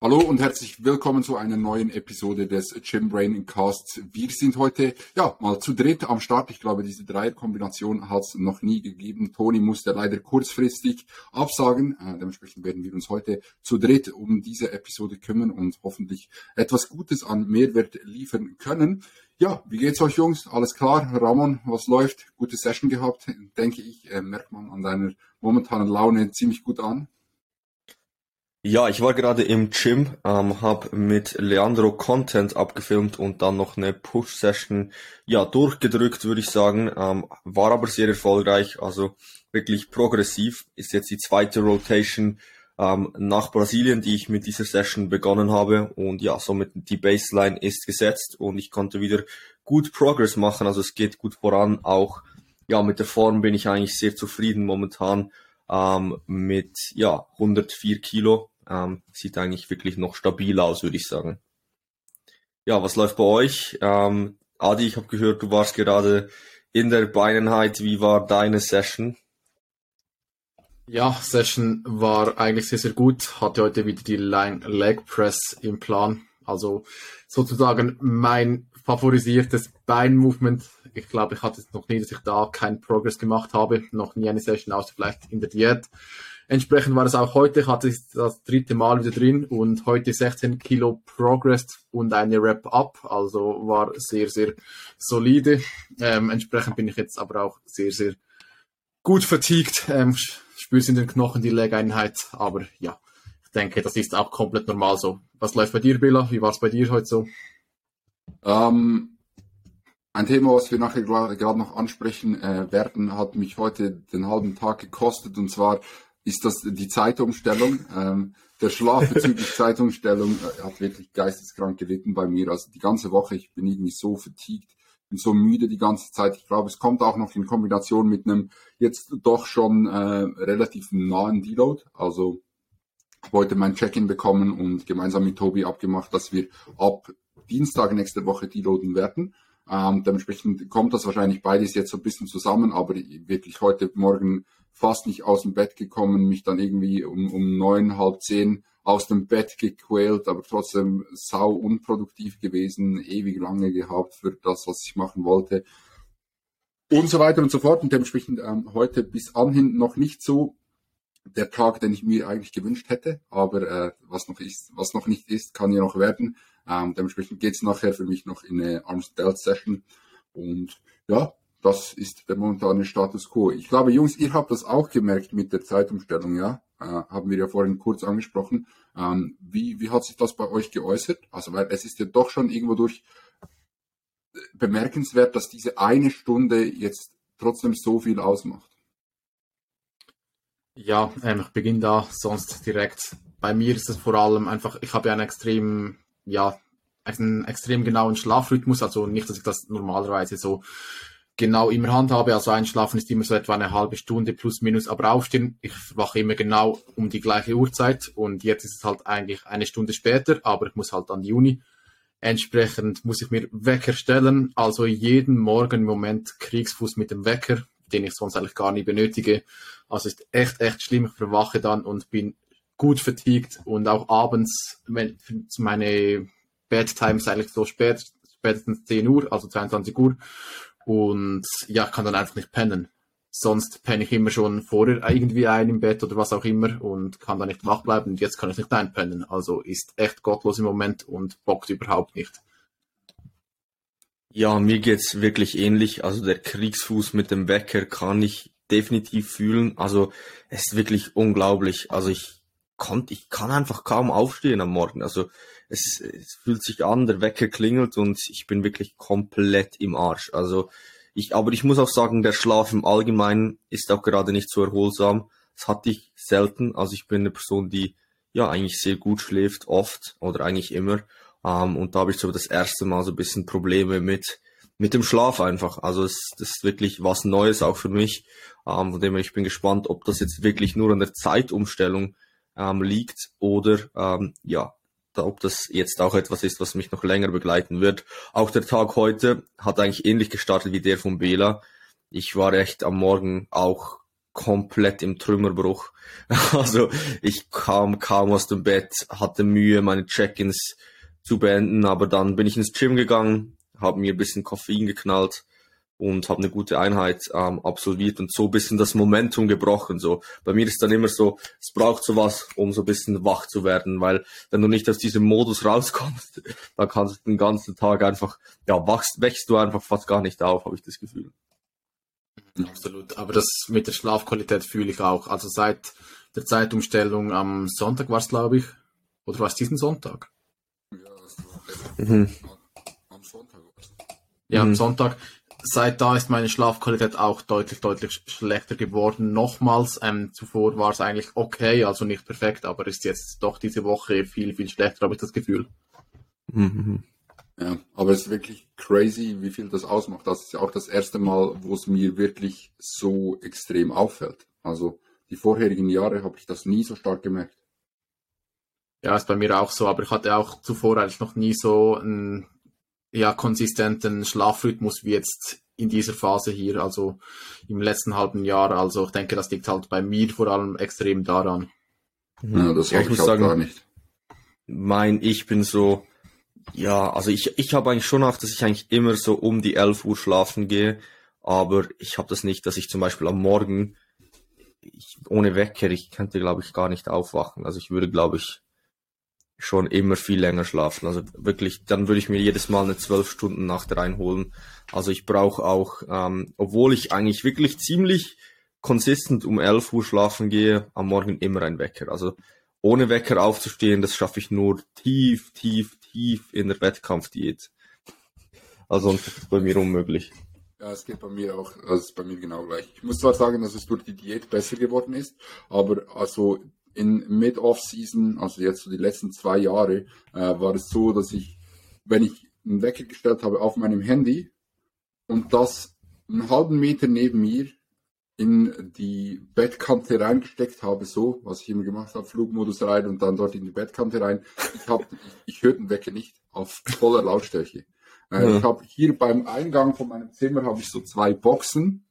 Hallo und herzlich willkommen zu einer neuen Episode des Gym Brain Casts. Wir sind heute ja mal zu dritt am Start. Ich glaube, diese Dreierkombination hat es noch nie gegeben. Toni musste leider kurzfristig absagen. Äh, dementsprechend werden wir uns heute zu dritt um diese Episode kümmern und hoffentlich etwas Gutes an Mehrwert liefern können. Ja, wie geht's euch Jungs? Alles klar? Ramon, was läuft? Gute Session gehabt, denke ich. Äh, merkt man an deiner momentanen Laune ziemlich gut an. Ja, ich war gerade im Gym, ähm, habe mit Leandro Content abgefilmt und dann noch eine Push-Session ja, durchgedrückt, würde ich sagen. Ähm, war aber sehr erfolgreich, also wirklich progressiv. Ist jetzt die zweite Rotation ähm, nach Brasilien, die ich mit dieser Session begonnen habe. Und ja, somit die Baseline ist gesetzt und ich konnte wieder gut Progress machen. Also es geht gut voran. Auch ja, mit der Form bin ich eigentlich sehr zufrieden momentan ähm, mit ja 104 Kilo. Ähm, sieht eigentlich wirklich noch stabil aus, würde ich sagen. Ja, was läuft bei euch? Ähm, Adi, ich habe gehört, du warst gerade in der Beineinheit. Wie war deine Session? Ja, Session war eigentlich sehr, sehr gut. Hatte heute wieder die Line Leg Press im Plan. Also sozusagen mein favorisiertes Beinmovement. Ich glaube, ich hatte es noch nie, dass ich da keinen Progress gemacht habe. Noch nie eine Session, außer vielleicht in der Diät. Entsprechend war es auch heute. Ich hatte es das dritte Mal wieder drin und heute 16 Kilo Progress und eine Wrap-Up. Also war sehr, sehr solide. Ähm, entsprechend bin ich jetzt aber auch sehr, sehr gut vertiegt. Ähm, spürst in den Knochen die Leg-Einheit. Aber ja, ich denke, das ist auch komplett normal so. Was läuft bei dir, Billa? Wie war es bei dir heute so? Ähm, ein Thema, was wir nachher gerade noch ansprechen äh, werden, hat mich heute den halben Tag gekostet. Und zwar ist das die Zeitumstellung. Ähm, der Schlaf bezüglich Zeitumstellung äh, hat wirklich geisteskrank gelitten bei mir. Also die ganze Woche, ich bin irgendwie so vertiegt, bin so müde die ganze Zeit. Ich glaube, es kommt auch noch in Kombination mit einem jetzt doch schon äh, relativ nahen Deload. Also heute mein Check-in bekommen und gemeinsam mit Tobi abgemacht, dass wir ab Dienstag nächste Woche deloaden werden. Ähm, dementsprechend kommt das wahrscheinlich beides jetzt so ein bisschen zusammen, aber wirklich heute Morgen fast nicht aus dem Bett gekommen, mich dann irgendwie um, um neun, halb zehn aus dem Bett gequält, aber trotzdem sau unproduktiv gewesen, ewig lange gehabt für das, was ich machen wollte. Und so weiter und so fort. Und dementsprechend ähm, heute bis anhin noch nicht so der Tag, den ich mir eigentlich gewünscht hätte. Aber äh, was noch ist, was noch nicht ist, kann ja noch werden. Ähm, dementsprechend geht's nachher für mich noch in eine Arms Delta Session. Und ja, das ist der momentane Status quo. Ich glaube, Jungs, ihr habt das auch gemerkt mit der Zeitumstellung, ja? Äh, haben wir ja vorhin kurz angesprochen. Ähm, wie, wie hat sich das bei euch geäußert? Also, weil es ist ja doch schon irgendwo durch äh, bemerkenswert, dass diese eine Stunde jetzt trotzdem so viel ausmacht. Ja, ähm, ich beginne da sonst direkt. Bei mir ist es vor allem einfach, ich habe ja einen extrem, ja, einen extrem genauen Schlafrhythmus, also nicht, dass ich das normalerweise so genau immer handhabe. Also einschlafen ist immer so etwa eine halbe Stunde plus minus, aber aufstehen, ich wache immer genau um die gleiche Uhrzeit und jetzt ist es halt eigentlich eine Stunde später, aber ich muss halt an die Uni. Entsprechend muss ich mir Wecker stellen, also jeden Morgen im Moment Kriegsfuß mit dem Wecker, den ich sonst eigentlich gar nie benötige. Also ist echt, echt schlimm. Ich verwache dann und bin gut vertiegt und auch abends, wenn meine Bedtime ist eigentlich so spät, spätestens 10 Uhr, also 22 Uhr. Und ja, kann dann einfach nicht pennen. Sonst penne ich immer schon vorher irgendwie ein im Bett oder was auch immer und kann dann nicht wach bleiben. Und jetzt kann ich nicht einpennen. Also ist echt gottlos im Moment und bockt überhaupt nicht. Ja, mir geht's wirklich ähnlich. Also der Kriegsfuß mit dem Wecker kann ich definitiv fühlen. Also es ist wirklich unglaublich. Also ich konnte, ich kann einfach kaum aufstehen am Morgen. Also es, es fühlt sich an, der Wecker klingelt und ich bin wirklich komplett im Arsch. Also ich, aber ich muss auch sagen, der Schlaf im Allgemeinen ist auch gerade nicht so erholsam. Das hatte ich selten. Also ich bin eine Person, die ja eigentlich sehr gut schläft, oft oder eigentlich immer. Ähm, und da habe ich so das erste Mal so ein bisschen Probleme mit mit dem Schlaf einfach. Also es das ist wirklich was Neues auch für mich. Ähm, von dem her, ich bin gespannt, ob das jetzt wirklich nur an der Zeitumstellung ähm, liegt oder ähm, ja, da, ob das jetzt auch etwas ist, was mich noch länger begleiten wird. Auch der Tag heute hat eigentlich ähnlich gestartet wie der von Bela. Ich war echt am Morgen auch komplett im Trümmerbruch. Also ich kam kaum aus dem Bett, hatte Mühe, meine Check-ins zu beenden, aber dann bin ich ins Gym gegangen, habe mir ein bisschen Koffein geknallt und habe eine gute Einheit ähm, absolviert und so ein bisschen das Momentum gebrochen. So bei mir ist dann immer so, es braucht sowas, um so ein bisschen wach zu werden, weil wenn du nicht aus diesem Modus rauskommst, dann kannst du den ganzen Tag einfach, ja, wachst, wächst du einfach fast gar nicht auf, habe ich das Gefühl. Absolut, aber das mit der Schlafqualität fühle ich auch. Also seit der Zeitumstellung am Sonntag war es, glaube ich, oder war es diesen Sonntag? Mhm. am Sonntag. Ja, am mhm. Sonntag seit da ist meine Schlafqualität auch deutlich, deutlich schlechter geworden. Nochmals, ähm, zuvor war es eigentlich okay, also nicht perfekt, aber ist jetzt doch diese Woche viel, viel schlechter, habe ich das Gefühl. Mhm. Ja, aber es ist wirklich crazy, wie viel das ausmacht. Das ist ja auch das erste Mal, wo es mir wirklich so extrem auffällt. Also die vorherigen Jahre habe ich das nie so stark gemerkt. Ja, ist bei mir auch so, aber ich hatte auch zuvor eigentlich noch nie so ein ja, konsistenten Schlafrhythmus wie jetzt in dieser Phase hier, also im letzten halben Jahr. Also ich denke, das liegt halt bei mir vor allem extrem daran. Ja, das ja, ich, ich auch sagen, gar nicht. Mein, ich bin so, ja, also ich, ich habe eigentlich schon auch, dass ich eigentlich immer so um die 11 Uhr schlafen gehe, aber ich habe das nicht, dass ich zum Beispiel am Morgen ich, ohne Wecker, ich könnte glaube ich gar nicht aufwachen. Also ich würde glaube ich schon immer viel länger schlafen. Also wirklich, dann würde ich mir jedes Mal eine zwölf Stunden Nacht reinholen. Also ich brauche auch, ähm, obwohl ich eigentlich wirklich ziemlich konsistent um 11 Uhr schlafen gehe, am Morgen immer ein Wecker. Also ohne Wecker aufzustehen, das schaffe ich nur tief, tief, tief in der Wettkampfdiät. Also das ist bei mir unmöglich. Ja, es geht bei mir auch, also es ist bei mir genau gleich. Ich muss zwar sagen, dass es durch die Diät besser geworden ist, aber also in Mid-Off-Season, also jetzt so die letzten zwei Jahre, äh, war es so, dass ich, wenn ich einen Wecker gestellt habe auf meinem Handy und das einen halben Meter neben mir in die Bettkante reingesteckt habe, so, was ich immer gemacht habe, Flugmodus rein und dann dort in die Bettkante rein. Ich habe, ich, ich höre den Wecker nicht auf voller Lautstärke. Äh, ja. Ich habe hier beim Eingang von meinem Zimmer habe ich so zwei Boxen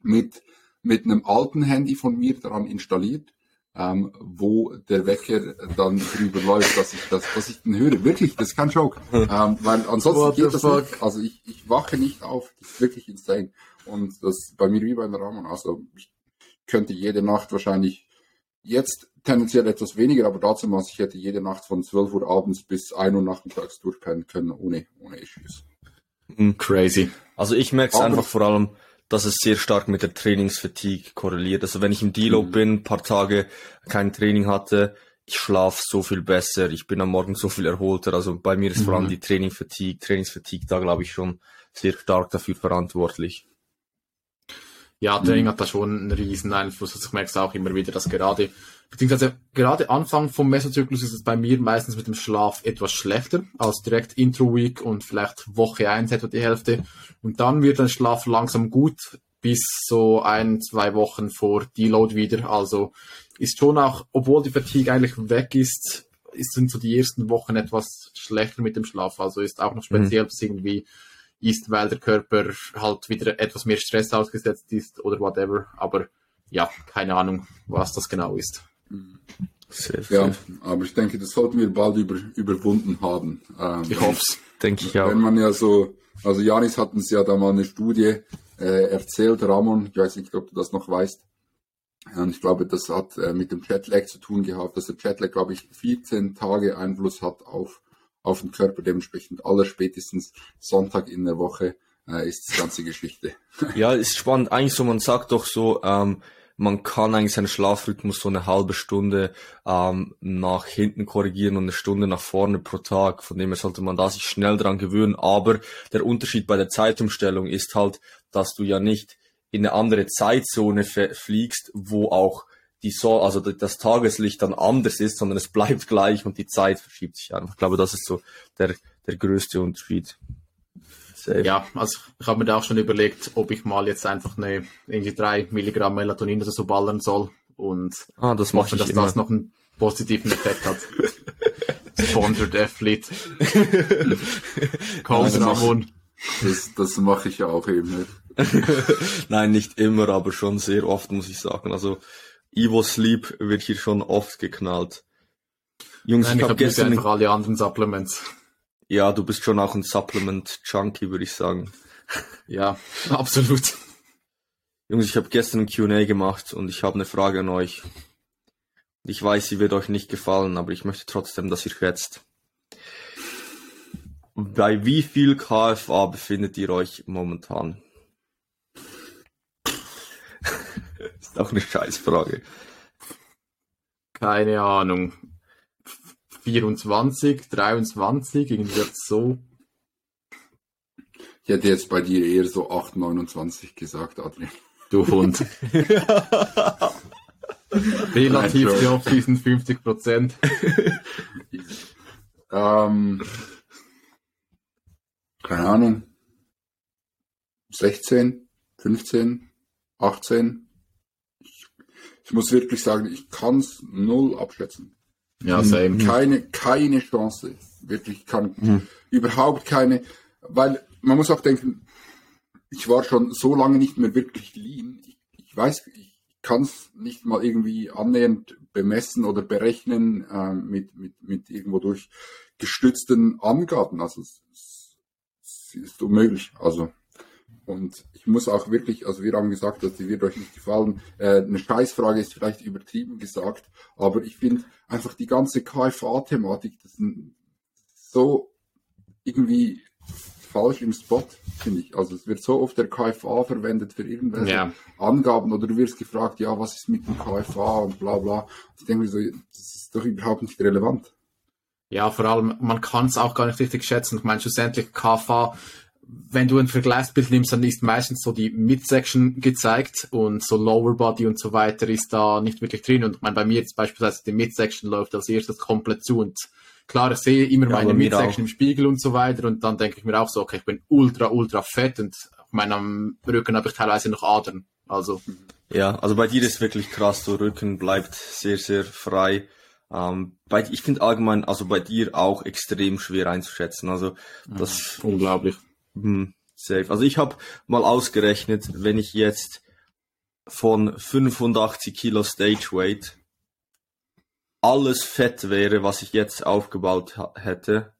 mit mit einem alten Handy von mir daran installiert ähm, wo der Wecker dann drüber läuft, dass ich das, dass ich den höre. Wirklich, das ist kein Joke. Ähm, weil ansonsten What geht das fuck? nicht. Also ich, ich wache nicht auf. Das ist wirklich insane. Und das bei mir wie bei Ramon. Also ich könnte jede Nacht wahrscheinlich jetzt tendenziell etwas weniger, aber dazu muss ich hätte jede Nacht von 12 Uhr abends bis 1 Uhr nachmittags durchpennen können, ohne, ohne Issues. Hm, crazy. Also ich merke es einfach vor allem, dass es sehr stark mit der Trainingsfatigue korreliert. Also wenn ich im Deload mhm. bin, paar Tage kein Training hatte, ich schlafe so viel besser, ich bin am Morgen so viel erholter. Also bei mir ist mhm. vor allem mhm. die Trainingfatigue, Trainingsfatigue da glaube ich schon sehr stark dafür verantwortlich. Ja, Training mhm. hat da schon einen riesen Einfluss. Also ich merke es auch immer wieder, dass gerade, beziehungsweise gerade Anfang vom Mesozyklus ist es bei mir meistens mit dem Schlaf etwas schlechter als direkt Intro Week und vielleicht Woche eins etwa die Hälfte. Und dann wird der Schlaf langsam gut bis so ein, zwei Wochen vor Deload wieder. Also ist schon auch, obwohl die Fatigue eigentlich weg ist, sind so die ersten Wochen etwas schlechter mit dem Schlaf. Also ist auch noch speziell, mhm. irgendwie ist, weil der Körper halt wieder etwas mehr Stress ausgesetzt ist oder whatever. Aber ja, keine Ahnung, was das genau ist. Safe, ja, aber ich denke, das sollten wir bald über, überwunden haben. Ähm, ich hoffe es, denke ich auch. Wenn man ja so, also Janis hat uns ja da mal eine Studie äh, erzählt, Ramon, ich weiß nicht, ob du das noch weißt. Und ich glaube, das hat äh, mit dem Jetlag zu tun gehabt, dass der Jetlag, glaube ich, 14 Tage Einfluss hat auf auf den Körper. Dementsprechend aller spätestens Sonntag in der Woche äh, ist die ganze Geschichte. Ja, ist spannend. Eigentlich so, man sagt doch so, ähm, man kann eigentlich seinen Schlafrhythmus so eine halbe Stunde ähm, nach hinten korrigieren und eine Stunde nach vorne pro Tag. Von dem her sollte man da sich schnell dran gewöhnen. Aber der Unterschied bei der Zeitumstellung ist halt, dass du ja nicht in eine andere Zeitzone fliegst, wo auch die so also das Tageslicht dann anders ist, sondern es bleibt gleich und die Zeit verschiebt sich einfach. Ich glaube, das ist so der, der größte Unterschied. Safe. Ja, also ich habe mir da auch schon überlegt, ob ich mal jetzt einfach eine irgendwie drei Milligramm Melatonin oder so ballern soll und ah, das hoffe, dass immer. das noch einen positiven Effekt hat. Sponsored Athlete. Kaum ja, das, das mache ich ja auch eben nicht. Nein, nicht immer, aber schon sehr oft, muss ich sagen. Also Evo Sleep wird hier schon oft geknallt. Jungs, Nein, ich, ich habe hab gestern einfach alle anderen Supplements. Ja, du bist schon auch ein Supplement-Junkie, würde ich sagen. Ja, absolut. Jungs, ich habe gestern ein Q&A gemacht und ich habe eine Frage an euch. Ich weiß, sie wird euch nicht gefallen, aber ich möchte trotzdem, dass ihr schätzt. Bei wie viel KFA befindet ihr euch momentan? auch eine Scheißfrage. Keine Ahnung. 24, 23, irgendwie so. Ich hätte jetzt bei dir eher so 8, 29 gesagt, Adrian. Du Hund. Relativ die auf diesen 50 Prozent. ähm, keine Ahnung. 16, 15, 18. Ich, muss wirklich sagen, ich kann es null abschätzen. Ja, same. Keine, keine Chance. Wirklich kann mhm. überhaupt keine, weil man muss auch denken, ich war schon so lange nicht mehr wirklich lean. Ich, ich weiß, ich kann es nicht mal irgendwie annähernd bemessen oder berechnen äh, mit, mit, mit irgendwo durch gestützten Angaben. Also es, es ist unmöglich. Also und ich muss auch wirklich, also wir haben gesagt, dass die wird euch nicht gefallen. Äh, eine Scheißfrage ist vielleicht übertrieben gesagt, aber ich finde einfach die ganze KFA-Thematik, das ist so irgendwie falsch im Spot, finde ich. Also es wird so oft der KFA verwendet für irgendwelche ja. Angaben oder du wirst gefragt, ja, was ist mit dem KFA und bla bla. Und ich denke mir so, das ist doch überhaupt nicht relevant. Ja, vor allem, man kann es auch gar nicht richtig schätzen. Ich meine, schlussendlich KFA wenn du ein Vergleichsbild nimmst, dann ist meistens so die Midsection gezeigt und so Lower Body und so weiter ist da nicht wirklich drin. Und ich meine, bei mir jetzt beispielsweise die Midsection läuft als erstes komplett zu und klar, ich sehe immer ja, meine Midsection im Spiegel und so weiter und dann denke ich mir auch so, okay, ich bin ultra, ultra fett und ich meine, am Rücken habe ich teilweise noch Adern. Also. Ja, also bei dir ist wirklich krass, der Rücken bleibt sehr, sehr frei. Ähm, bei, ich finde allgemein, also bei dir auch extrem schwer einzuschätzen. Also das ja, unglaublich. Hm, safe. Also ich habe mal ausgerechnet, wenn ich jetzt von 85 Kilo Stage Weight alles Fett wäre, was ich jetzt aufgebaut hätte,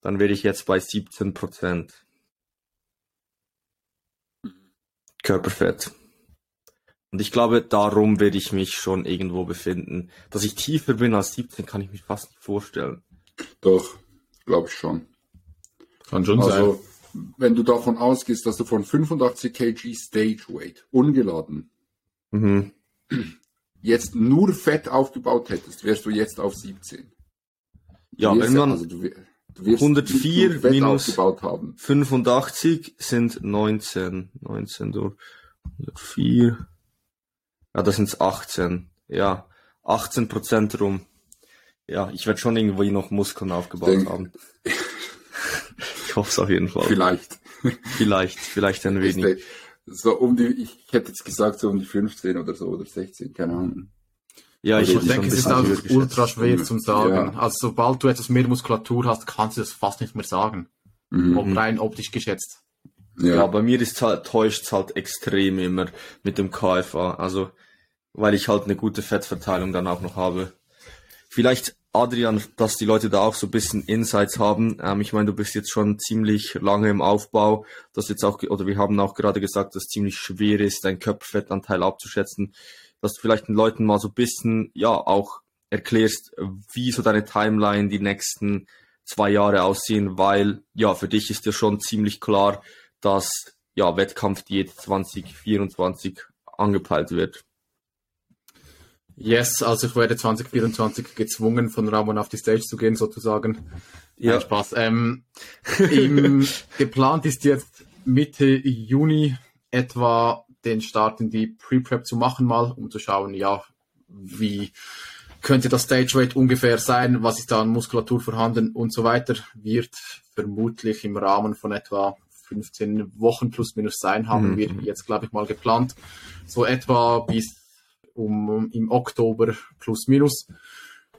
dann wäre ich jetzt bei 17 Prozent. Körperfett. Und ich glaube, darum werde ich mich schon irgendwo befinden. Dass ich tiefer bin als 17, kann ich mich fast nicht vorstellen. Doch, glaube ich schon. Kann schon also, sein wenn du davon ausgehst, dass du von 85 kg Stage Weight ungeladen mhm. jetzt nur Fett aufgebaut hättest, wärst du jetzt auf 17. Ja, wenn man also du, du 104 minus 85 sind 19, 19 durch 104. Ja, das sind 18. Ja, 18 Prozent rum. Ja, ich werde schon irgendwie noch Muskeln aufgebaut Denk, haben. hoffe es auf jeden Fall. Vielleicht. Vielleicht, vielleicht ein wenig. So um die, ich hätte jetzt gesagt, so um die 15 oder so oder 16, keine Ahnung. Ja, ich, ich denke, es ist auch ultra schwer zu sagen. Ja. Also sobald du etwas mehr Muskulatur hast, kannst du das fast nicht mehr sagen. Mhm. rein optisch geschätzt. Ja. ja, bei mir ist halt, täuscht es halt extrem immer mit dem KFA. Also, weil ich halt eine gute Fettverteilung dann auch noch habe. Vielleicht Adrian, dass die Leute da auch so ein bisschen Insights haben. Ähm, ich meine, du bist jetzt schon ziemlich lange im Aufbau. Das jetzt auch, oder wir haben auch gerade gesagt, dass es ziemlich schwer ist, deinen Körperfettanteil abzuschätzen. Dass du vielleicht den Leuten mal so ein bisschen, ja, auch erklärst, wie so deine Timeline die nächsten zwei Jahre aussehen, weil, ja, für dich ist ja schon ziemlich klar, dass, ja, Wettkampfdiät 2024 angepeilt wird. Yes, also ich werde 2024 gezwungen, von Ramon auf die Stage zu gehen, sozusagen. Ja. Nein, Spaß. Ähm, im, geplant ist jetzt Mitte Juni etwa den Start in die Pre-Prep zu machen, mal, um zu schauen, ja, wie könnte das Stage Weight ungefähr sein, was ist da an Muskulatur vorhanden und so weiter, wird vermutlich im Rahmen von etwa 15 Wochen plus minus sein, haben mhm. wir jetzt, glaube ich, mal geplant. So etwa bis um, im Oktober plus minus.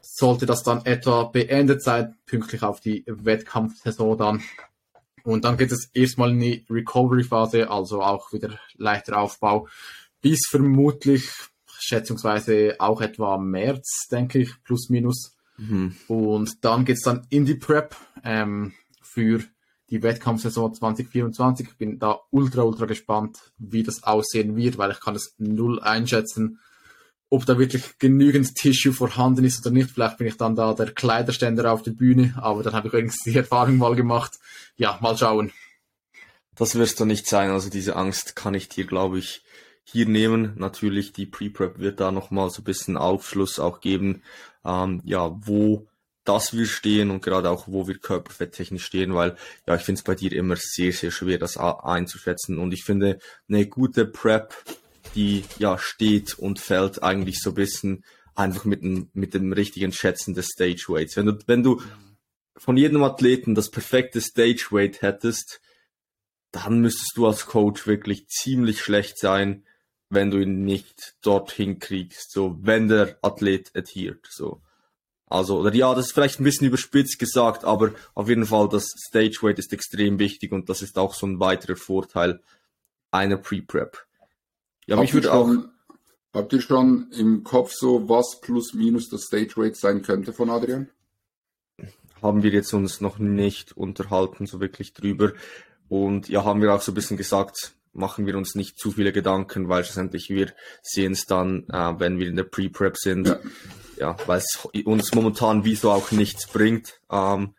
Sollte das dann etwa beendet sein, pünktlich auf die Wettkampfsaison dann. Und dann geht es erstmal in die Recovery-Phase, also auch wieder leichter Aufbau, bis vermutlich schätzungsweise auch etwa März, denke ich, plus minus. Mhm. Und dann geht's dann in die Prep ähm, für die Wettkampfsaison 2024. Ich bin da ultra, ultra gespannt, wie das aussehen wird, weil ich kann es null einschätzen, ob da wirklich genügend Tissue vorhanden ist oder nicht. Vielleicht bin ich dann da der Kleiderständer auf der Bühne, aber dann habe ich übrigens die Erfahrung mal gemacht. Ja, mal schauen. Das wirst du nicht sein. Also diese Angst kann ich dir, glaube ich, hier nehmen. Natürlich, die Pre-Prep wird da nochmal so ein bisschen Aufschluss auch geben, ähm, ja, wo das wir stehen und gerade auch, wo wir körperfetttechnisch stehen, weil ja, ich finde es bei dir immer sehr, sehr schwer, das einzuschätzen. Und ich finde, eine gute Prep, die ja steht und fällt eigentlich so ein bisschen einfach mit dem, mit dem richtigen Schätzen des Stage Weights. Wenn du, wenn du von jedem Athleten das perfekte Stage Weight hättest, dann müsstest du als Coach wirklich ziemlich schlecht sein, wenn du ihn nicht dorthin kriegst, so wenn der Athlet adhiert, so. Also, oder ja, das ist vielleicht ein bisschen überspitzt gesagt, aber auf jeden Fall das Stage Weight ist extrem wichtig und das ist auch so ein weiterer Vorteil einer Pre-Prep. Ja, habt mich würde auch. Habt ihr schon im Kopf so, was plus minus das Stage Weight sein könnte von Adrian? Haben wir jetzt uns noch nicht unterhalten, so wirklich drüber. Und ja, haben wir auch so ein bisschen gesagt, machen wir uns nicht zu viele Gedanken, weil schlussendlich wir sehen es dann, äh, wenn wir in der Pre-Prep sind. Ja. ja, weil es uns momentan wie so auch nichts bringt, ähm,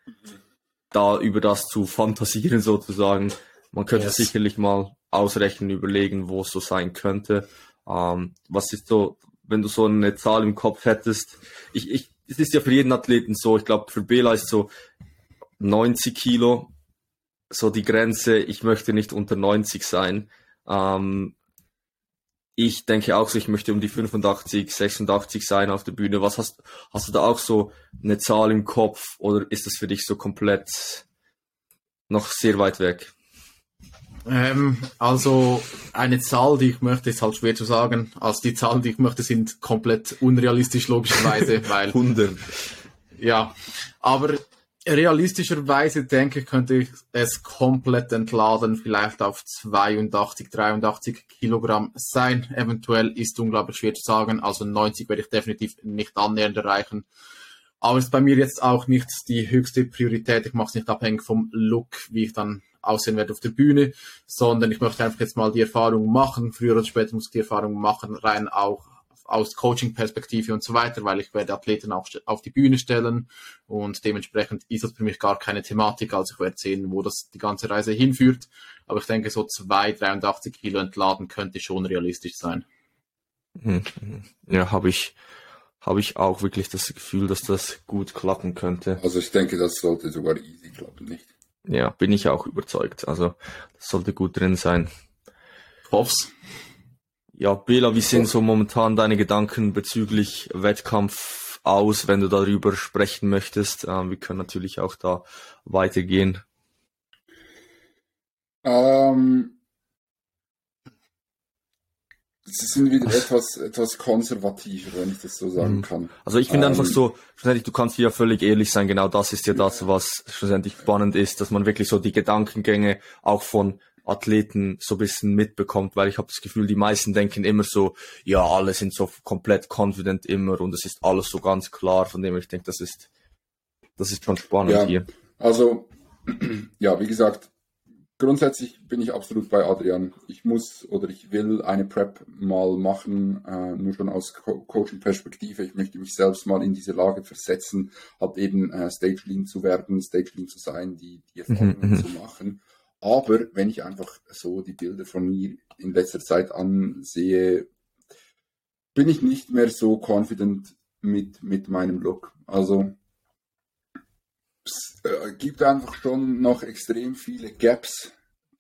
da über das zu fantasieren sozusagen. Man könnte yes. sicherlich mal ausrechnen, überlegen, wo es so sein könnte. Ähm, was ist so, wenn du so eine Zahl im Kopf hättest? Ich, ich, es ist ja für jeden Athleten so. Ich glaube, für Bela ist so 90 Kilo so die Grenze, ich möchte nicht unter 90 sein. Ähm, ich denke auch so, ich möchte um die 85, 86 sein auf der Bühne. Was hast, hast du da auch so eine Zahl im Kopf oder ist das für dich so komplett noch sehr weit weg? Ähm, also eine Zahl, die ich möchte, ist halt schwer zu sagen. Also die Zahlen, die ich möchte, sind komplett unrealistisch logischerweise, weil 100. Ja, aber realistischerweise denke ich, könnte ich es komplett entladen, vielleicht auf 82, 83 Kilogramm sein. Eventuell ist unglaublich schwer zu sagen. Also 90 werde ich definitiv nicht annähernd erreichen. Aber es ist bei mir jetzt auch nicht die höchste Priorität. Ich mache es nicht abhängig vom Look, wie ich dann aussehen werde auf der Bühne, sondern ich möchte einfach jetzt mal die Erfahrung machen. Früher oder später muss ich die Erfahrung machen, rein auch aus Coaching-Perspektive und so weiter, weil ich werde Athleten auch auf die Bühne stellen und dementsprechend ist das für mich gar keine Thematik. Also ich werde sehen, wo das die ganze Reise hinführt. Aber ich denke, so zwei 83 Kilo entladen könnte schon realistisch sein. Mhm. Ja, habe ich, habe ich auch wirklich das Gefühl, dass das gut klappen könnte. Also ich denke, das sollte sogar easy klappen, nicht? Ja, bin ich auch überzeugt. Also das sollte gut drin sein. Hoff's. Ja, Bela, wie sehen so momentan deine Gedanken bezüglich Wettkampf aus, wenn du darüber sprechen möchtest? Ähm, wir können natürlich auch da weitergehen. Ähm, sie sind wieder etwas, etwas konservativer, wenn ich das so sagen mhm. kann. Also ich finde ähm, einfach so, schlussendlich, du kannst hier ja völlig ehrlich sein, genau das ist ja das, was schlussendlich spannend ist, dass man wirklich so die Gedankengänge auch von Athleten so ein bisschen mitbekommt, weil ich habe das Gefühl, die meisten denken immer so, ja, alle sind so komplett confident immer und es ist alles so ganz klar, von dem ich denke, das ist, das ist schon spannend ja, hier. Also, ja, wie gesagt, grundsätzlich bin ich absolut bei Adrian. Ich muss oder ich will eine Prep mal machen, äh, nur schon aus Co Coaching-Perspektive. Ich möchte mich selbst mal in diese Lage versetzen, halt eben äh, Stage Lean zu werden, Stage Lean zu sein, die, die mhm, Erfahrungen mhm. zu machen. Aber wenn ich einfach so die Bilder von mir in letzter Zeit ansehe, bin ich nicht mehr so confident mit, mit meinem Look. Also es äh, gibt einfach schon noch extrem viele Gaps,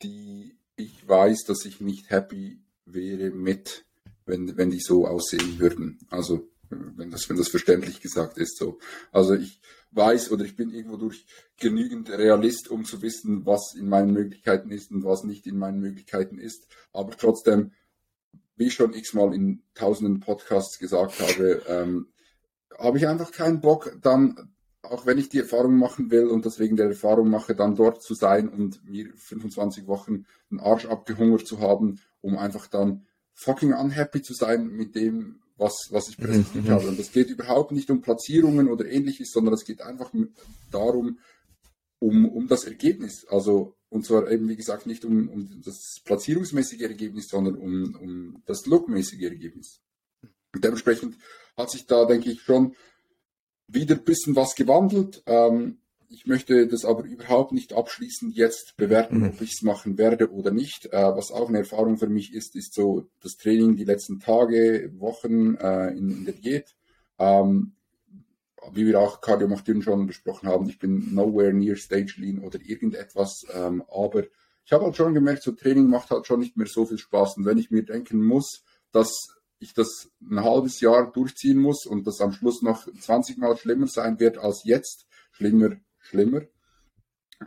die ich weiß, dass ich nicht happy wäre mit, wenn, wenn die so aussehen würden. Also wenn das, wenn das verständlich gesagt ist. So. Also ich weiß oder ich bin irgendwo durch genügend Realist, um zu wissen, was in meinen Möglichkeiten ist und was nicht in meinen Möglichkeiten ist. Aber trotzdem, wie ich schon x-mal in tausenden Podcasts gesagt habe, ähm, habe ich einfach keinen Bock, dann auch wenn ich die Erfahrung machen will und deswegen der Erfahrung mache, dann dort zu sein und mir 25 Wochen einen Arsch abgehungert zu haben, um einfach dann fucking unhappy zu sein mit dem, was, was ich präsentiert mhm. habe. Und es geht überhaupt nicht um Platzierungen oder ähnliches, sondern es geht einfach darum, um, um das Ergebnis. Also, und zwar eben, wie gesagt, nicht um, um das platzierungsmäßige Ergebnis, sondern um, um das lookmäßige Ergebnis. Und dementsprechend hat sich da, denke ich, schon wieder ein bisschen was gewandelt. Ähm, ich möchte das aber überhaupt nicht abschließend jetzt bewerten, mhm. ob ich es machen werde oder nicht. Äh, was auch eine Erfahrung für mich ist, ist so das Training die letzten Tage, Wochen äh, in, in, der Diät. Ähm, wie wir auch Cardio Martin schon besprochen haben, ich bin nowhere near Stage Lean oder irgendetwas, ähm, aber ich habe halt schon gemerkt, so Training macht halt schon nicht mehr so viel Spaß. Und wenn ich mir denken muss, dass ich das ein halbes Jahr durchziehen muss und das am Schluss noch 20 Mal schlimmer sein wird als jetzt, schlimmer, schlimmer,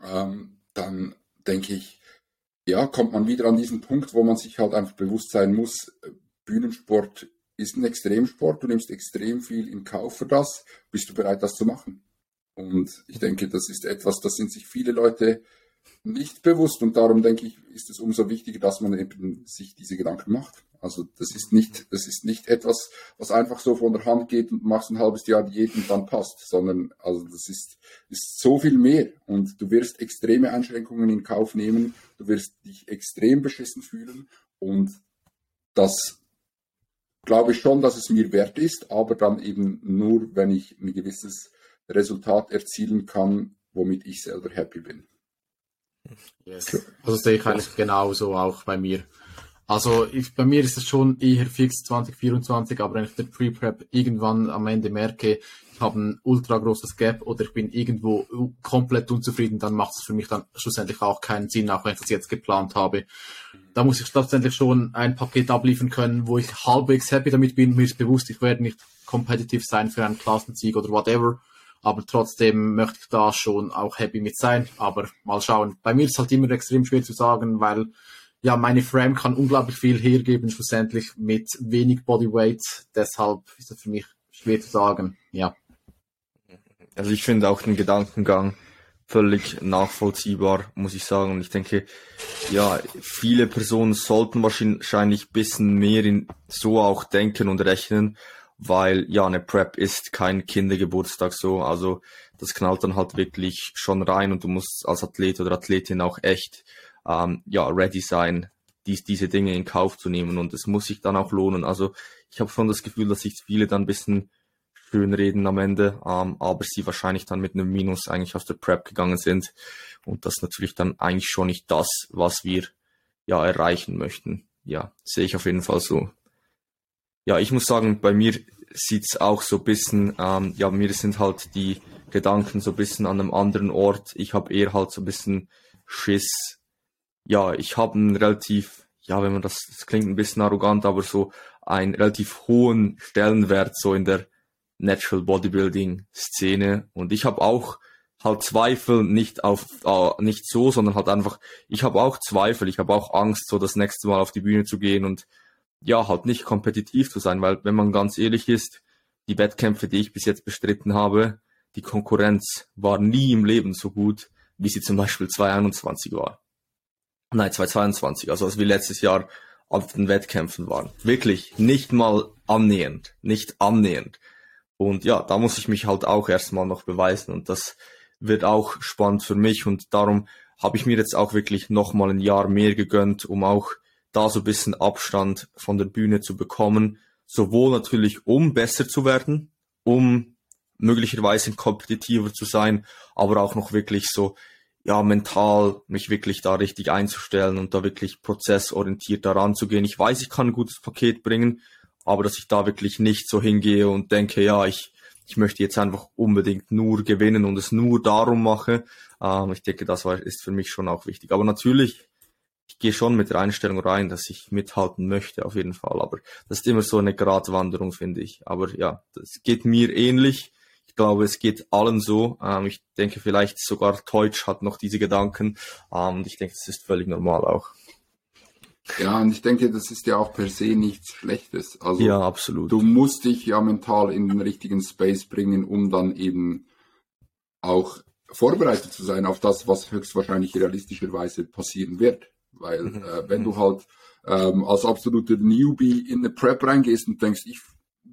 ähm, dann denke ich, ja, kommt man wieder an diesen Punkt, wo man sich halt einfach bewusst sein muss, Bühnensport ist ein Extremsport, du nimmst extrem viel in Kauf für das, bist du bereit, das zu machen? Und ich denke, das ist etwas, das sind sich viele Leute nicht bewusst und darum denke ich, ist es umso wichtiger, dass man eben sich diese Gedanken macht. Also das ist nicht, das ist nicht etwas, was einfach so von der Hand geht und machst ein halbes Jahr Diät und dann passt, sondern also das ist, ist so viel mehr und du wirst extreme Einschränkungen in Kauf nehmen, du wirst dich extrem beschissen fühlen und das glaube ich schon, dass es mir wert ist, aber dann eben nur, wenn ich ein gewisses Resultat erzielen kann, womit ich selber happy bin. Yes. Also sehe ich eigentlich genauso auch bei mir. Also ich, bei mir ist es schon eher fix 2024, aber wenn ich der Pre-Prep irgendwann am Ende merke, ich habe ein ultra großes Gap oder ich bin irgendwo komplett unzufrieden, dann macht es für mich dann schlussendlich auch keinen Sinn, auch wenn ich das jetzt geplant habe. Da muss ich schlussendlich schon ein Paket abliefern können, wo ich halbwegs happy damit bin. Mir ist bewusst, ich werde nicht kompetitiv sein für einen Klassensieg oder whatever. Aber trotzdem möchte ich da schon auch happy mit sein. Aber mal schauen. Bei mir ist es halt immer extrem schwer zu sagen, weil ja, meine Frame kann unglaublich viel hergeben, schlussendlich mit wenig Bodyweight. Deshalb ist das für mich schwer zu sagen, ja. Also ich finde auch den Gedankengang völlig nachvollziehbar, muss ich sagen. Und ich denke, ja, viele Personen sollten wahrscheinlich ein bisschen mehr in so auch denken und rechnen, weil ja, eine Prep ist kein Kindergeburtstag so. Also das knallt dann halt wirklich schon rein und du musst als Athlet oder Athletin auch echt ähm, ja, ready sein, dies, diese Dinge in Kauf zu nehmen. Und es muss sich dann auch lohnen. Also ich habe schon das Gefühl, dass sich viele dann ein bisschen schön reden am Ende, ähm, aber sie wahrscheinlich dann mit einem Minus eigentlich aus der Prep gegangen sind. Und das natürlich dann eigentlich schon nicht das, was wir ja erreichen möchten. Ja, sehe ich auf jeden Fall so. Ja, ich muss sagen, bei mir sieht's auch so ein bisschen, ähm, ja, mir sind halt die Gedanken so ein bisschen an einem anderen Ort. Ich habe eher halt so ein bisschen Schiss, ja, ich habe einen relativ, ja, wenn man das, das klingt ein bisschen arrogant, aber so einen relativ hohen Stellenwert so in der Natural Bodybuilding Szene und ich habe auch halt Zweifel nicht auf äh, nicht so, sondern halt einfach ich habe auch Zweifel, ich habe auch Angst so das nächste Mal auf die Bühne zu gehen und ja, halt nicht kompetitiv zu sein, weil wenn man ganz ehrlich ist, die Wettkämpfe, die ich bis jetzt bestritten habe, die Konkurrenz war nie im Leben so gut, wie sie zum Beispiel 2021 war. Nein, 2022, also als wir letztes Jahr auf den Wettkämpfen waren. Wirklich nicht mal annähernd, nicht annähernd. Und ja, da muss ich mich halt auch erstmal noch beweisen und das wird auch spannend für mich und darum habe ich mir jetzt auch wirklich nochmal ein Jahr mehr gegönnt, um auch da so ein bisschen Abstand von der Bühne zu bekommen. Sowohl natürlich, um besser zu werden, um möglicherweise kompetitiver zu sein, aber auch noch wirklich so ja, mental mich wirklich da richtig einzustellen und da wirklich prozessorientiert daran zu gehen. Ich weiß, ich kann ein gutes Paket bringen, aber dass ich da wirklich nicht so hingehe und denke, ja, ich, ich möchte jetzt einfach unbedingt nur gewinnen und es nur darum mache. Ähm, ich denke, das war, ist für mich schon auch wichtig. Aber natürlich, ich gehe schon mit der Einstellung rein, dass ich mithalten möchte, auf jeden Fall. Aber das ist immer so eine Gratwanderung, finde ich. Aber ja, das geht mir ähnlich. Ich glaube, es geht allen so. Ähm, ich denke, vielleicht sogar Deutsch hat noch diese Gedanken. Ähm, und ich denke, das ist völlig normal auch. Ja, und ich denke, das ist ja auch per se nichts Schlechtes. Also, ja, absolut. Du musst dich ja mental in den richtigen Space bringen, um dann eben auch vorbereitet zu sein auf das, was höchstwahrscheinlich realistischerweise passieren wird. Weil mhm. äh, wenn du halt ähm, als absoluter Newbie in eine Prep reingehst und denkst, ich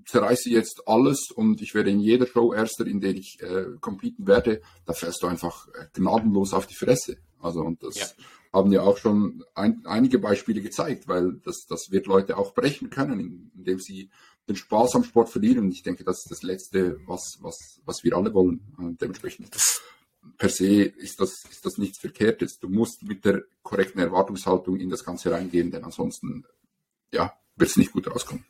zerreiße jetzt alles und ich werde in jeder Show Erster, in der ich äh, competen werde, da fährst du einfach äh, gnadenlos auf die Fresse. Also und das ja. haben ja auch schon ein, einige Beispiele gezeigt, weil das, das wird Leute auch brechen können, indem sie den Spaß am Sport verlieren. Und ich denke, das ist das Letzte, was, was, was wir alle wollen. Und dementsprechend per se ist das, ist das nichts Verkehrtes. Du musst mit der korrekten Erwartungshaltung in das Ganze reingehen, denn ansonsten, ja, wird es nicht gut rauskommen.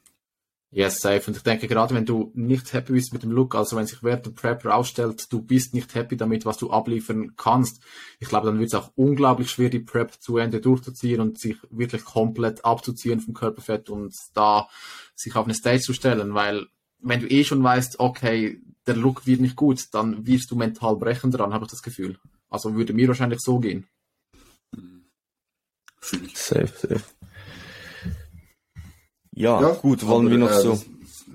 Yes, safe. Und ich denke, gerade wenn du nicht happy bist mit dem Look, also wenn sich während der Prep rausstellt, du bist nicht happy damit, was du abliefern kannst, ich glaube, dann wird es auch unglaublich schwer, die Prep zu Ende durchzuziehen und sich wirklich komplett abzuziehen vom Körperfett und da sich auf eine Stage zu stellen, weil wenn du eh schon weißt, okay, der Look wird nicht gut, dann wirst du mental brechen dran, habe ich das Gefühl. Also würde mir wahrscheinlich so gehen. Safe, safe. Ja, ja gut, wollen aber, wir noch äh, so.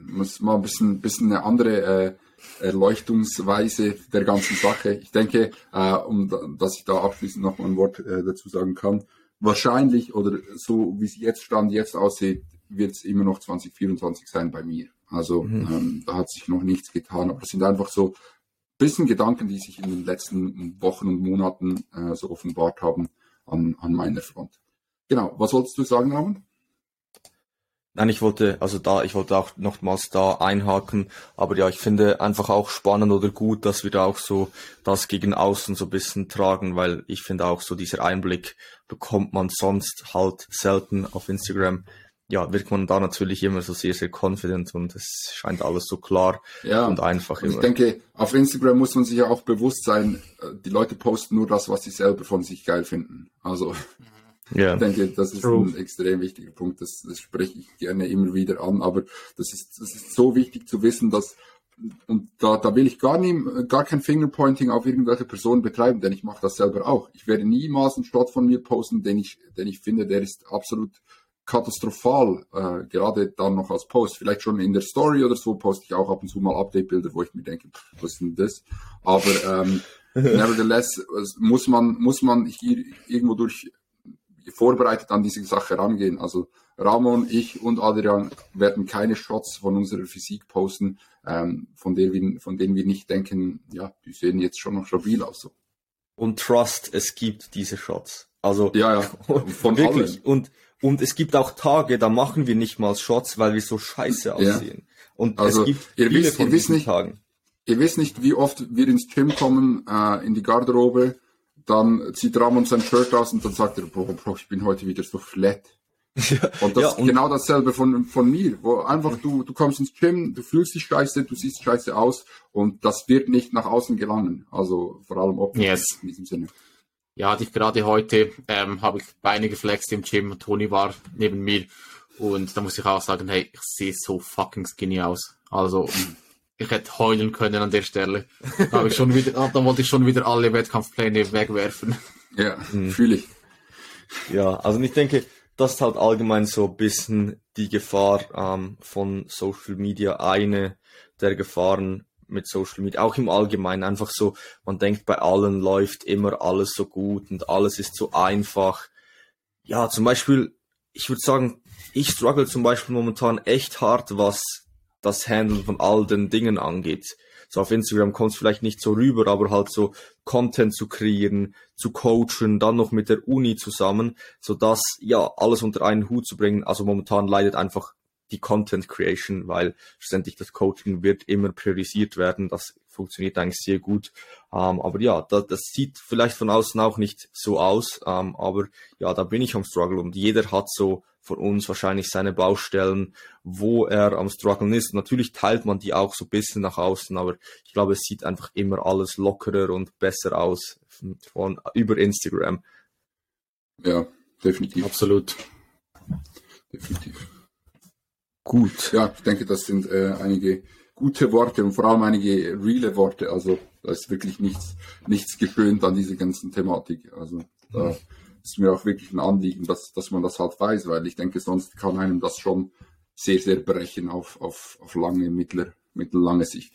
Muss mal ein bisschen, bisschen eine andere äh, Erleuchtungsweise der ganzen Sache. Ich denke, äh, um dass ich da abschließend noch mal ein Wort äh, dazu sagen kann, wahrscheinlich oder so wie es jetzt stand, jetzt aussieht, wird es immer noch 2024 sein bei mir. Also mhm. ähm, da hat sich noch nichts getan, aber das sind einfach so bisschen Gedanken, die sich in den letzten Wochen und Monaten äh, so offenbart haben an, an meiner Front. Genau, was wolltest du sagen, Ramon? Nein, ich wollte, also da, ich wollte auch nochmals da einhaken, aber ja, ich finde einfach auch spannend oder gut, dass wir da auch so das gegen außen so ein bisschen tragen, weil ich finde auch so dieser Einblick bekommt man sonst halt selten auf Instagram. Ja, wirkt man da natürlich immer so sehr, sehr confident und es scheint alles so klar ja, und einfach und immer. Ich denke, auf Instagram muss man sich ja auch bewusst sein, äh, die Leute posten nur das, was sie selber von sich geil finden. Also, ja. Ich denke, das ist True. ein extrem wichtiger Punkt. Das, das spreche ich gerne immer wieder an. Aber das ist, das ist so wichtig zu wissen, dass und da, da will ich gar nie, gar kein Fingerpointing auf irgendwelche Personen betreiben, denn ich mache das selber auch. Ich werde niemals einen Shot von mir posten, den ich, den ich finde, der ist absolut katastrophal, äh, gerade dann noch als Post. Vielleicht schon in der Story oder so poste ich auch ab und zu mal Update-Bilder, wo ich mir denke, pff, was ist denn das? Aber ähm, nevertheless muss man, muss man hier irgendwo durch vorbereitet an diese Sache rangehen. Also Ramon, ich und Adrian werden keine Shots von unserer Physik posten, ähm, von, denen wir, von denen wir nicht denken, ja, die sehen jetzt schon noch stabil aus. So. Und Trust, es gibt diese Shots. Also ja, ja, von wirklich. Allen. Und und es gibt auch Tage, da machen wir nicht mal Shots, weil wir so scheiße aussehen. Ja. Und also, es gibt ihr viele wisst, von ihr wisst nicht, Tagen. Ihr wisst nicht, wie oft wir ins Gym kommen, äh, in die Garderobe dann zieht Ramon sein Shirt aus und dann sagt er, Bro, Bro, ich bin heute wieder so flat. Ja, und das ja, ist genau dasselbe von, von mir, wo einfach du, du kommst ins Gym, du fühlst dich scheiße, du siehst scheiße aus und das wird nicht nach außen gelangen. Also vor allem optisch yes. in diesem Sinne. Ja, hatte ich gerade heute, ähm, habe ich Beine geflext im Gym, Toni war neben mir und da muss ich auch sagen, hey, ich sehe so fucking skinny aus. Also ich hätte heulen können an der Stelle. Da, ich schon wieder, dann wollte ich schon wieder alle Wettkampfpläne wegwerfen. Ja, mhm. fühle ich. Ja, also ich denke, das ist halt allgemein so ein bisschen die Gefahr ähm, von Social Media, eine der Gefahren mit Social Media, auch im Allgemeinen, einfach so, man denkt, bei allen läuft immer alles so gut und alles ist so einfach. Ja, zum Beispiel, ich würde sagen, ich struggle zum Beispiel momentan echt hart, was das Handeln von all den Dingen angeht. So auf Instagram kommt es vielleicht nicht so rüber, aber halt so Content zu kreieren, zu coachen, dann noch mit der Uni zusammen, so dass ja alles unter einen Hut zu bringen. Also momentan leidet einfach die Content Creation, weil schlussendlich das Coaching wird immer priorisiert werden. Das funktioniert eigentlich sehr gut. Ähm, aber ja, das, das sieht vielleicht von außen auch nicht so aus. Ähm, aber ja, da bin ich am Struggle und jeder hat so von uns wahrscheinlich seine Baustellen, wo er am struggeln ist. Natürlich teilt man die auch so ein bisschen nach außen, aber ich glaube, es sieht einfach immer alles lockerer und besser aus von, von über Instagram. Ja, definitiv. Absolut. Definitiv. Gut. Ja, ich denke, das sind äh, einige gute Worte und vor allem einige reale Worte. Also da ist wirklich nichts, nichts geschönt an dieser ganzen Thematik. Also da mhm ist mir auch wirklich ein Anliegen, dass, dass man das halt weiß, weil ich denke, sonst kann einem das schon sehr, sehr brechen auf, auf, auf lange, mittler, mittellange Sicht.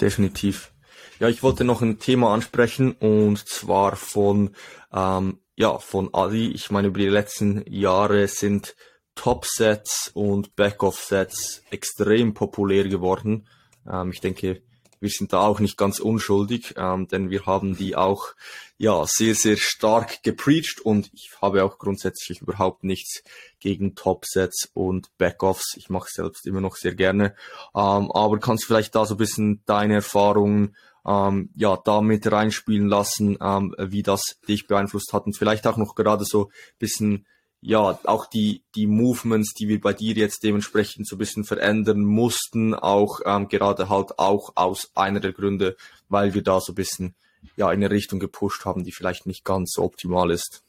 Definitiv. Ja, ich wollte noch ein Thema ansprechen und zwar von ähm, ja von Adi. Ich meine, über die letzten Jahre sind Top-Sets und Back-Off-Sets extrem populär geworden. Ähm, ich denke, wir sind da auch nicht ganz unschuldig, ähm, denn wir haben die auch ja sehr, sehr stark gepreacht und ich habe auch grundsätzlich überhaupt nichts gegen Topsets und Backoffs. Ich mache selbst immer noch sehr gerne. Ähm, aber kannst vielleicht da so ein bisschen deine Erfahrungen ähm, ja damit reinspielen lassen, ähm, wie das dich beeinflusst hat und vielleicht auch noch gerade so ein bisschen ja, auch die, die Movements, die wir bei dir jetzt dementsprechend so ein bisschen verändern mussten, auch ähm, gerade halt auch aus einer der Gründe, weil wir da so ein bisschen ja in eine Richtung gepusht haben, die vielleicht nicht ganz so optimal ist.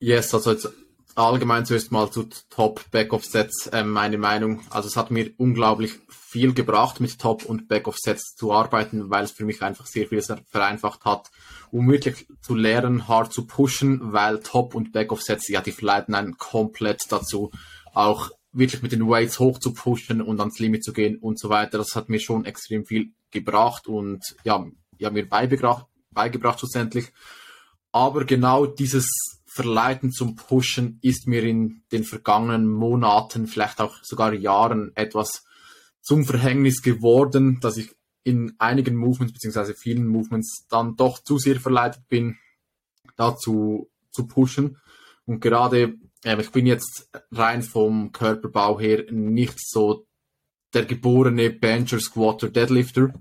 Yes, also jetzt allgemein zuerst mal zu Top Backoff Sets äh, meine Meinung. Also es hat mir unglaublich viel gebracht, mit Top und Backoff Sets zu arbeiten, weil es für mich einfach sehr viel vereinfacht hat, um wirklich zu lernen, hart zu pushen, weil Top und Backoff Sets, ja, die verleiten einen komplett dazu, auch wirklich mit den Weights hoch zu pushen und ans Limit zu gehen und so weiter. Das hat mir schon extrem viel gebracht und ja, ja mir beigebracht, beigebracht schlussendlich. Aber genau dieses Verleiten zum Pushen ist mir in den vergangenen Monaten, vielleicht auch sogar Jahren etwas zum Verhängnis geworden, dass ich in einigen Movements beziehungsweise vielen Movements dann doch zu sehr verleitet bin, dazu zu pushen. Und gerade, äh, ich bin jetzt rein vom Körperbau her nicht so der geborene Bencher, Squatter, Deadlifter.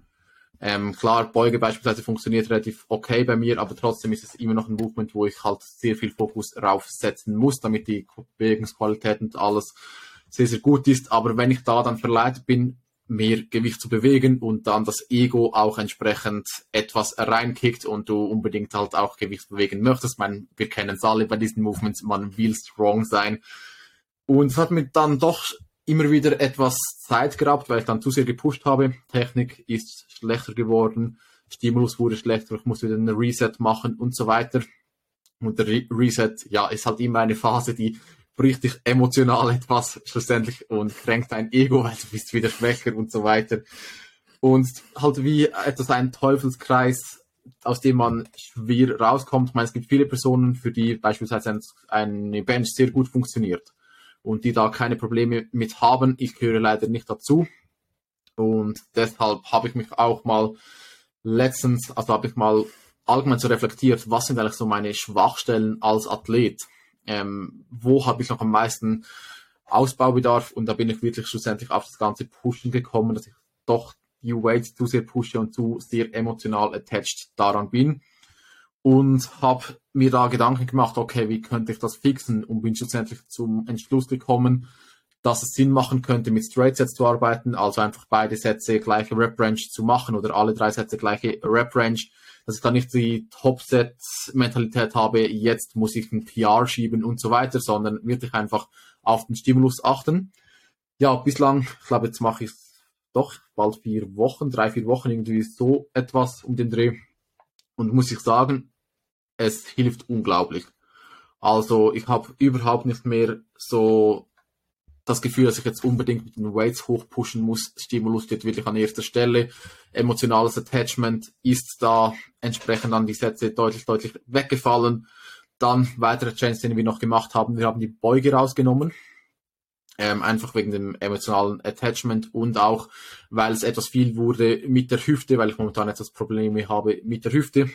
Ähm, klar, Beuge beispielsweise funktioniert relativ okay bei mir, aber trotzdem ist es immer noch ein Movement, wo ich halt sehr viel Fokus drauf setzen muss, damit die Bewegungsqualität und alles sehr, sehr gut ist. Aber wenn ich da dann verleitet bin, mehr Gewicht zu bewegen und dann das Ego auch entsprechend etwas reinkickt und du unbedingt halt auch Gewicht bewegen möchtest. Meine, wir kennen es alle bei diesen Movements, man will strong sein. Und es hat mir dann doch immer wieder etwas Zeit geraubt, weil ich dann zu sehr gepusht habe. Technik ist schlechter geworden, Stimulus wurde schlechter, ich muss wieder einen Reset machen und so weiter. Und der Re Reset, ja, ist halt immer eine Phase, die bricht dich emotional etwas schlussendlich und kränkt dein Ego, weil du bist wieder schwächer und so weiter. Und halt wie etwas ein Teufelskreis, aus dem man schwer rauskommt. Ich meine, es gibt viele Personen, für die beispielsweise eine Bench sehr gut funktioniert und die da keine Probleme mit haben. Ich gehöre leider nicht dazu. Und deshalb habe ich mich auch mal letztens, also habe ich mal allgemein so reflektiert, was sind eigentlich so meine Schwachstellen als Athlet? Ähm, wo habe ich noch am meisten Ausbaubedarf? Und da bin ich wirklich schlussendlich auf das ganze Pushen gekommen, dass ich doch die Weights zu sehr pushe und zu sehr emotional attached daran bin und habe mir da Gedanken gemacht, okay, wie könnte ich das fixen und bin schlussendlich zum Entschluss gekommen, dass es Sinn machen könnte, mit Straight Sets zu arbeiten, also einfach beide Sätze gleiche Rep Range zu machen oder alle drei Sätze gleiche Rep Range, dass ich da nicht die Top Set Mentalität habe, jetzt muss ich ein PR schieben und so weiter, sondern wirklich einfach auf den Stimulus achten. Ja, bislang, ich glaube, jetzt mache ich doch bald vier Wochen, drei, vier Wochen irgendwie so etwas um den Dreh und muss ich sagen, es hilft unglaublich. Also ich habe überhaupt nicht mehr so das Gefühl, dass ich jetzt unbedingt mit den Weights hochpushen muss. Stimulus steht wirklich an erster Stelle. Emotionales Attachment ist da entsprechend an die Sätze deutlich, deutlich weggefallen. Dann weitere Change, den wir noch gemacht haben. Wir haben die Beuge rausgenommen. Ähm, einfach wegen dem emotionalen Attachment und auch, weil es etwas viel wurde mit der Hüfte, weil ich momentan etwas Probleme habe mit der Hüfte.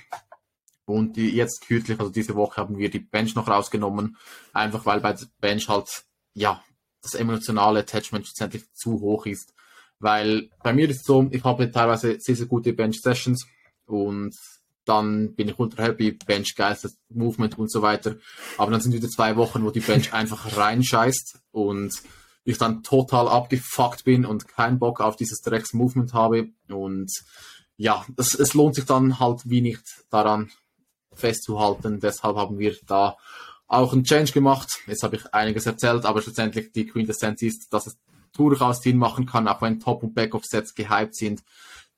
Und die, jetzt kürzlich, also diese Woche, haben wir die Bench noch rausgenommen, einfach weil bei der Bench halt, ja, das emotionale Attachment schlussendlich zu hoch ist. Weil bei mir ist es so, ich habe teilweise sehr, sehr gute Bench-Sessions und dann bin ich ultra happy, Bench geist, Movement und so weiter. Aber dann sind wieder zwei Wochen, wo die Bench einfach reinscheißt und ich dann total abgefuckt bin und keinen Bock auf dieses Drecks-Movement habe. Und ja, es, es lohnt sich dann halt wie nicht daran, festzuhalten. Deshalb haben wir da auch einen Change gemacht. Jetzt habe ich einiges erzählt, aber schlussendlich die Quintessenz ist, dass es durchaus Sinn machen kann, auch wenn Top- und Back-Off-Sets gehypt sind,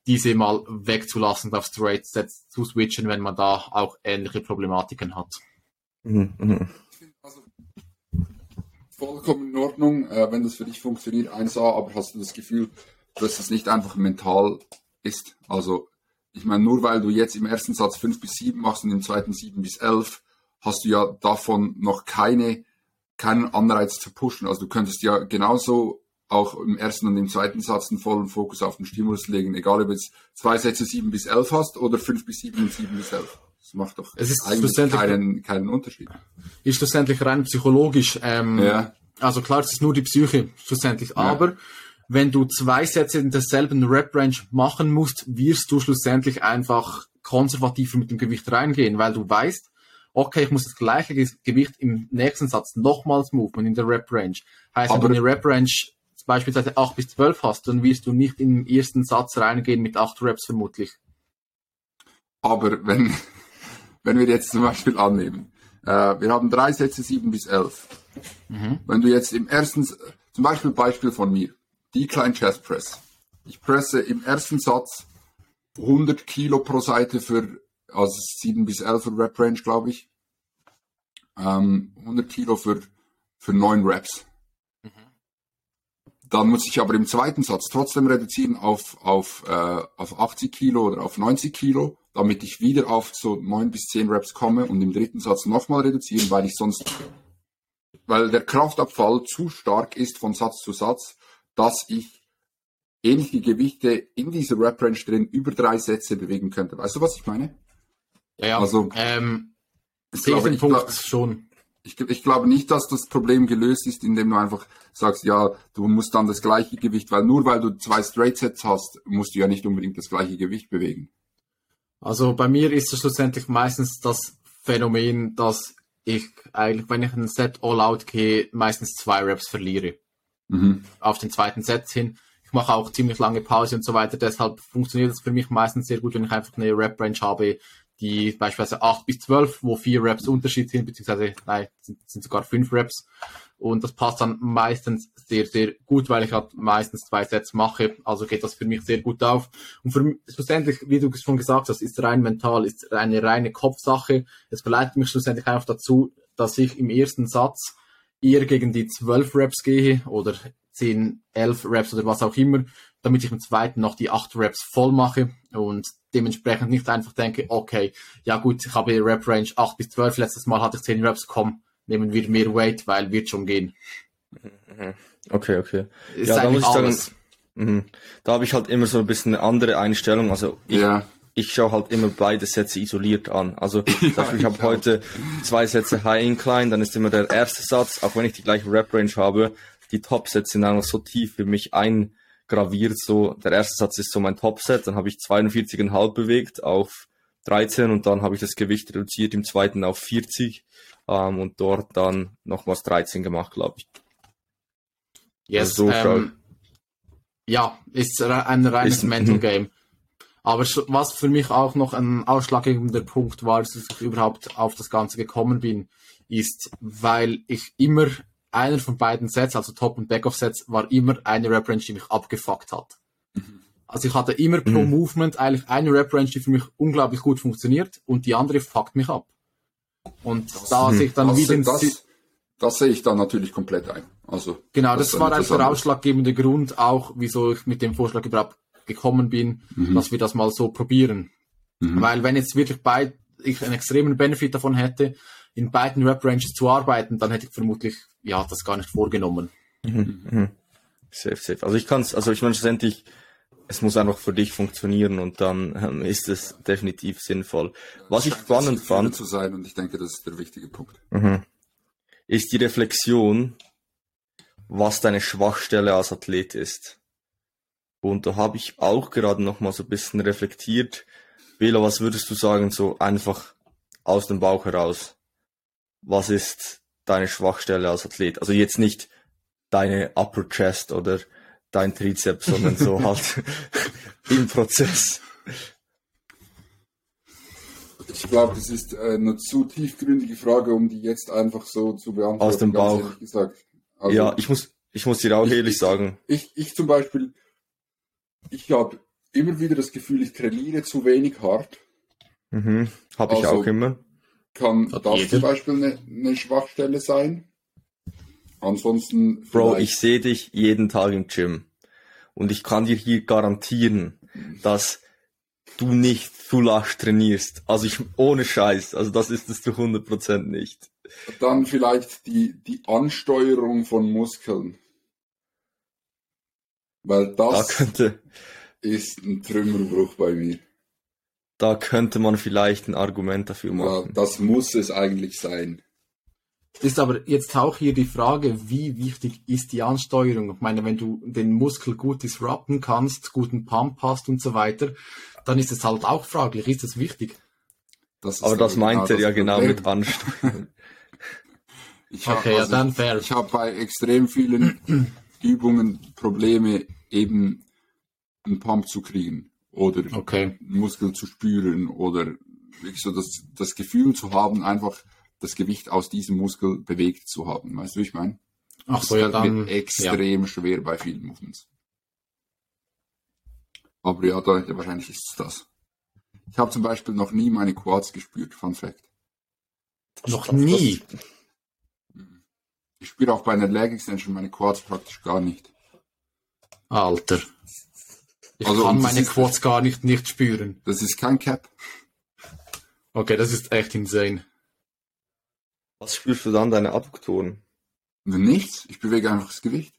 diese mal wegzulassen und auf Straight-Sets zu switchen, wenn man da auch ähnliche Problematiken hat. Mhm, mhm. Also, vollkommen in Ordnung, äh, wenn das für dich funktioniert, 1A, aber hast du das Gefühl, dass es nicht einfach mental ist. Also, ich meine, nur weil du jetzt im ersten Satz fünf bis sieben machst und im zweiten sieben bis elf, hast du ja davon noch keine, keinen Anreiz zu pushen. Also du könntest ja genauso auch im ersten und im zweiten Satz einen vollen Fokus auf den Stimulus legen, egal ob du jetzt zwei Sätze sieben bis elf hast oder fünf bis sieben und sieben bis elf. Das macht doch Es ist eigentlich keinen, keinen Unterschied. ist schlussendlich rein psychologisch. Ähm, Ja. Also klar, es ist nur die Psyche schlussendlich. Aber wenn du zwei Sätze in derselben Rep-Range machen musst, wirst du schlussendlich einfach konservativer mit dem Gewicht reingehen, weil du weißt, okay, ich muss das gleiche Ge- Gewicht im nächsten Satz nochmals moven in der Rep-Range. Heißt, Aber- wenn du eine Rep-Range beispielsweise 8 bis 12 hast, dann wirst du nicht in den ersten Satz reingehen mit 8 Reps vermutlich. Aber wenn, wenn wir jetzt zum Beispiel annehmen, äh, wir haben drei Sätze sieben bis elf. Wenn du jetzt im ersten, zum Beispiel Beispiel von mir, Decline Chest Press. Ich presse im ersten Satz 100 Kilo pro Seite für, also 7 bis 11 Rep Range, glaube ich. Ähm, 100 Kilo für, für 9 Reps. Dann muss ich aber im zweiten Satz trotzdem reduzieren auf, auf, äh, auf 80 Kilo oder auf 90 Kilo, damit ich wieder auf so 9 bis 10 Reps komme und im dritten Satz nochmal reduzieren, weil ich sonst, weil der Kraftabfall zu stark ist von Satz zu Satz, dass ich ähnliche Gewichte in dieser Rep-Range drin über drei Sätze bewegen könnte. Weißt du, was ich meine? Ja, ja. Also, ähm, Ich glaube, ich, Punkt schon. ich, ich glaube nicht, dass das Problem gelöst ist, indem du einfach sagst, ja, du musst dann das gleiche Gewicht, weil nur weil du zwei Straight Sets hast, musst du ja nicht unbedingt das gleiche Gewicht bewegen. Also bei mir ist es schlussendlich meistens das Phänomen, dass ich eigentlich, wenn ich ein Set All-Out gehe, meistens zwei Reps verliere. Mhm. Auf den zweiten Set hin. Ich mache auch ziemlich lange Pause und so weiter. Deshalb funktioniert es für mich meistens sehr gut, wenn ich einfach eine Rep-Range habe, die beispielsweise 8 bis 12, wo vier Reps Unterschied sind, beziehungsweise nein, sind, sind sogar fünf Reps. Und das passt dann meistens sehr, sehr gut, weil ich halt meistens zwei Sets mache. Also geht das für mich sehr gut auf. Und für mich, schlussendlich, wie du schon gesagt hast, ist rein mental, ist eine reine Kopfsache. Es verleitet mich schlussendlich einfach dazu, dass ich im ersten Satz eher gegen die 12 Reps gehe oder 10, 11 Reps oder was auch immer, damit ich im zweiten noch die 8 Reps voll mache und dementsprechend nicht einfach denke, okay, ja gut, ich habe Rep Range 8 bis 12, letztes Mal hatte ich 10 Reps, komm, nehmen wir mehr Weight, weil wird schon gehen. Okay, okay. Ist Ja, da muss ich sagen, alles. Mhm. Da habe ich halt immer so ein bisschen eine andere Einstellung. Also ich, Ja, ich schaue halt immer beide Sätze isoliert an. Also Beispiel, ich habe heute zwei Sätze High Incline, dann ist immer der erste Satz, auch wenn ich die gleiche Rep Range habe, die Top-Sätze sind einfach so tief für mich eingraviert. So der erste Satz ist so mein Top-Set, dann habe ich 42,5 bewegt auf 13 und dann habe ich das Gewicht reduziert im zweiten auf 40 ähm, und dort dann nochmals 13 gemacht, glaube ich. Yes, so ähm, ja, ist ein reines Ist- Mental. Game. Aber was für mich auch noch ein ausschlaggebender Punkt war, dass ich überhaupt auf das Ganze gekommen bin, ist, weil ich immer einer von beiden Sets, also Top- und Back-Off-Sets, war immer eine Rep-Range, die mich abgefuckt hat. Also ich hatte immer pro Mhm. Movement eigentlich eine Rep-Range, die für mich unglaublich gut funktioniert und die andere fuckt mich ab. Und da Mhm. sehe ich dann das, wieder den das, das sehe ich dann natürlich komplett ein. Also, Genau, Das das, war eigentlich der ausschlaggebende Grund, auch wieso ich mit dem Vorschlag überhaupt gekommen bin, Mhm. dass wir das mal so probieren. Mhm. Weil wenn jetzt wirklich beid, ich einen extremen Benefit davon hätte, in beiden Rep-Ranges zu arbeiten, dann hätte ich vermutlich ja das gar nicht vorgenommen. Mhm. Safe, safe. Also ich kann es, also ich meine schlussendlich, es muss einfach für dich funktionieren und dann ähm, ist es definitiv sinnvoll. Was ich spannend fand, zu sein und ich denke, das ist der wichtige Punkt. mhm, ist die Reflexion, was deine Schwachstelle als Athlet ist. Und da habe ich auch gerade noch mal so ein bisschen reflektiert. Bela, was würdest du sagen, so einfach aus dem Bauch heraus? Was ist deine Schwachstelle als Athlet? Also jetzt nicht deine Upper Chest oder dein Trizeps, sondern so halt im Prozess. Ich glaube, das ist eine zu tiefgründige Frage, um die jetzt einfach so zu beantworten. Aus dem Bauch. Also, ja, ich muss, ich muss dir auch Ich- ehrlich ich- sagen. ich, ich zum Beispiel, ich habe immer wieder das Gefühl, ich trainiere zu wenig hart. Mhm, habe ich Also, auch immer. Kann Hat das jeder. zum Beispiel eine, eine Schwachstelle sein? Ansonsten Bro, ich sehe dich jeden Tag im Gym. Und ich kann dir hier garantieren, dass du nicht zu lasch trainierst. Also ich, ohne Scheiß. Also das ist es zu 100% nicht. Dann vielleicht die, die Ansteuerung von Muskeln. Weil Da das könnte, ist ein Trümmerbruch bei mir. da könnte man vielleicht ein Argument dafür Ja, machen. das muss es eigentlich sein. Ist aber jetzt auch hier die Frage, wie wichtig ist die Ansteuerung? Ich meine, wenn du den Muskel gut disrupten kannst, guten Pump hast und so weiter, dann ist es halt auch fraglich. Ist das wichtig? Das ist Aber das meint er ja genau Problem. mit Ansteuerung. Ich hab, Okay, ja, also, dann fair. Ich habe bei extrem vielen Übungen Probleme, eben einen Pump zu kriegen oder Okay. Muskel zu spüren oder wirklich so das, das Gefühl zu haben, einfach das Gewicht aus diesem Muskel bewegt zu haben. Weißt du, wie ich meine? Ach so, ja, dann. wird extrem schwer bei vielen Movements. Aber ja, da, wahrscheinlich ist es das. Ich habe zum Beispiel noch nie meine Quads gespürt, Fun Fact. Ja. Noch nie. Ich spüre auch bei einer Leg Extension meine Quads praktisch gar nicht. Alter. Ich Also, kann meine ist- Quads gar nicht, nicht spüren. Das ist kein Cap. Okay, das ist echt insane. Was spürst du dann deine Adduktoren? Nichts. Ich bewege einfach das Gewicht.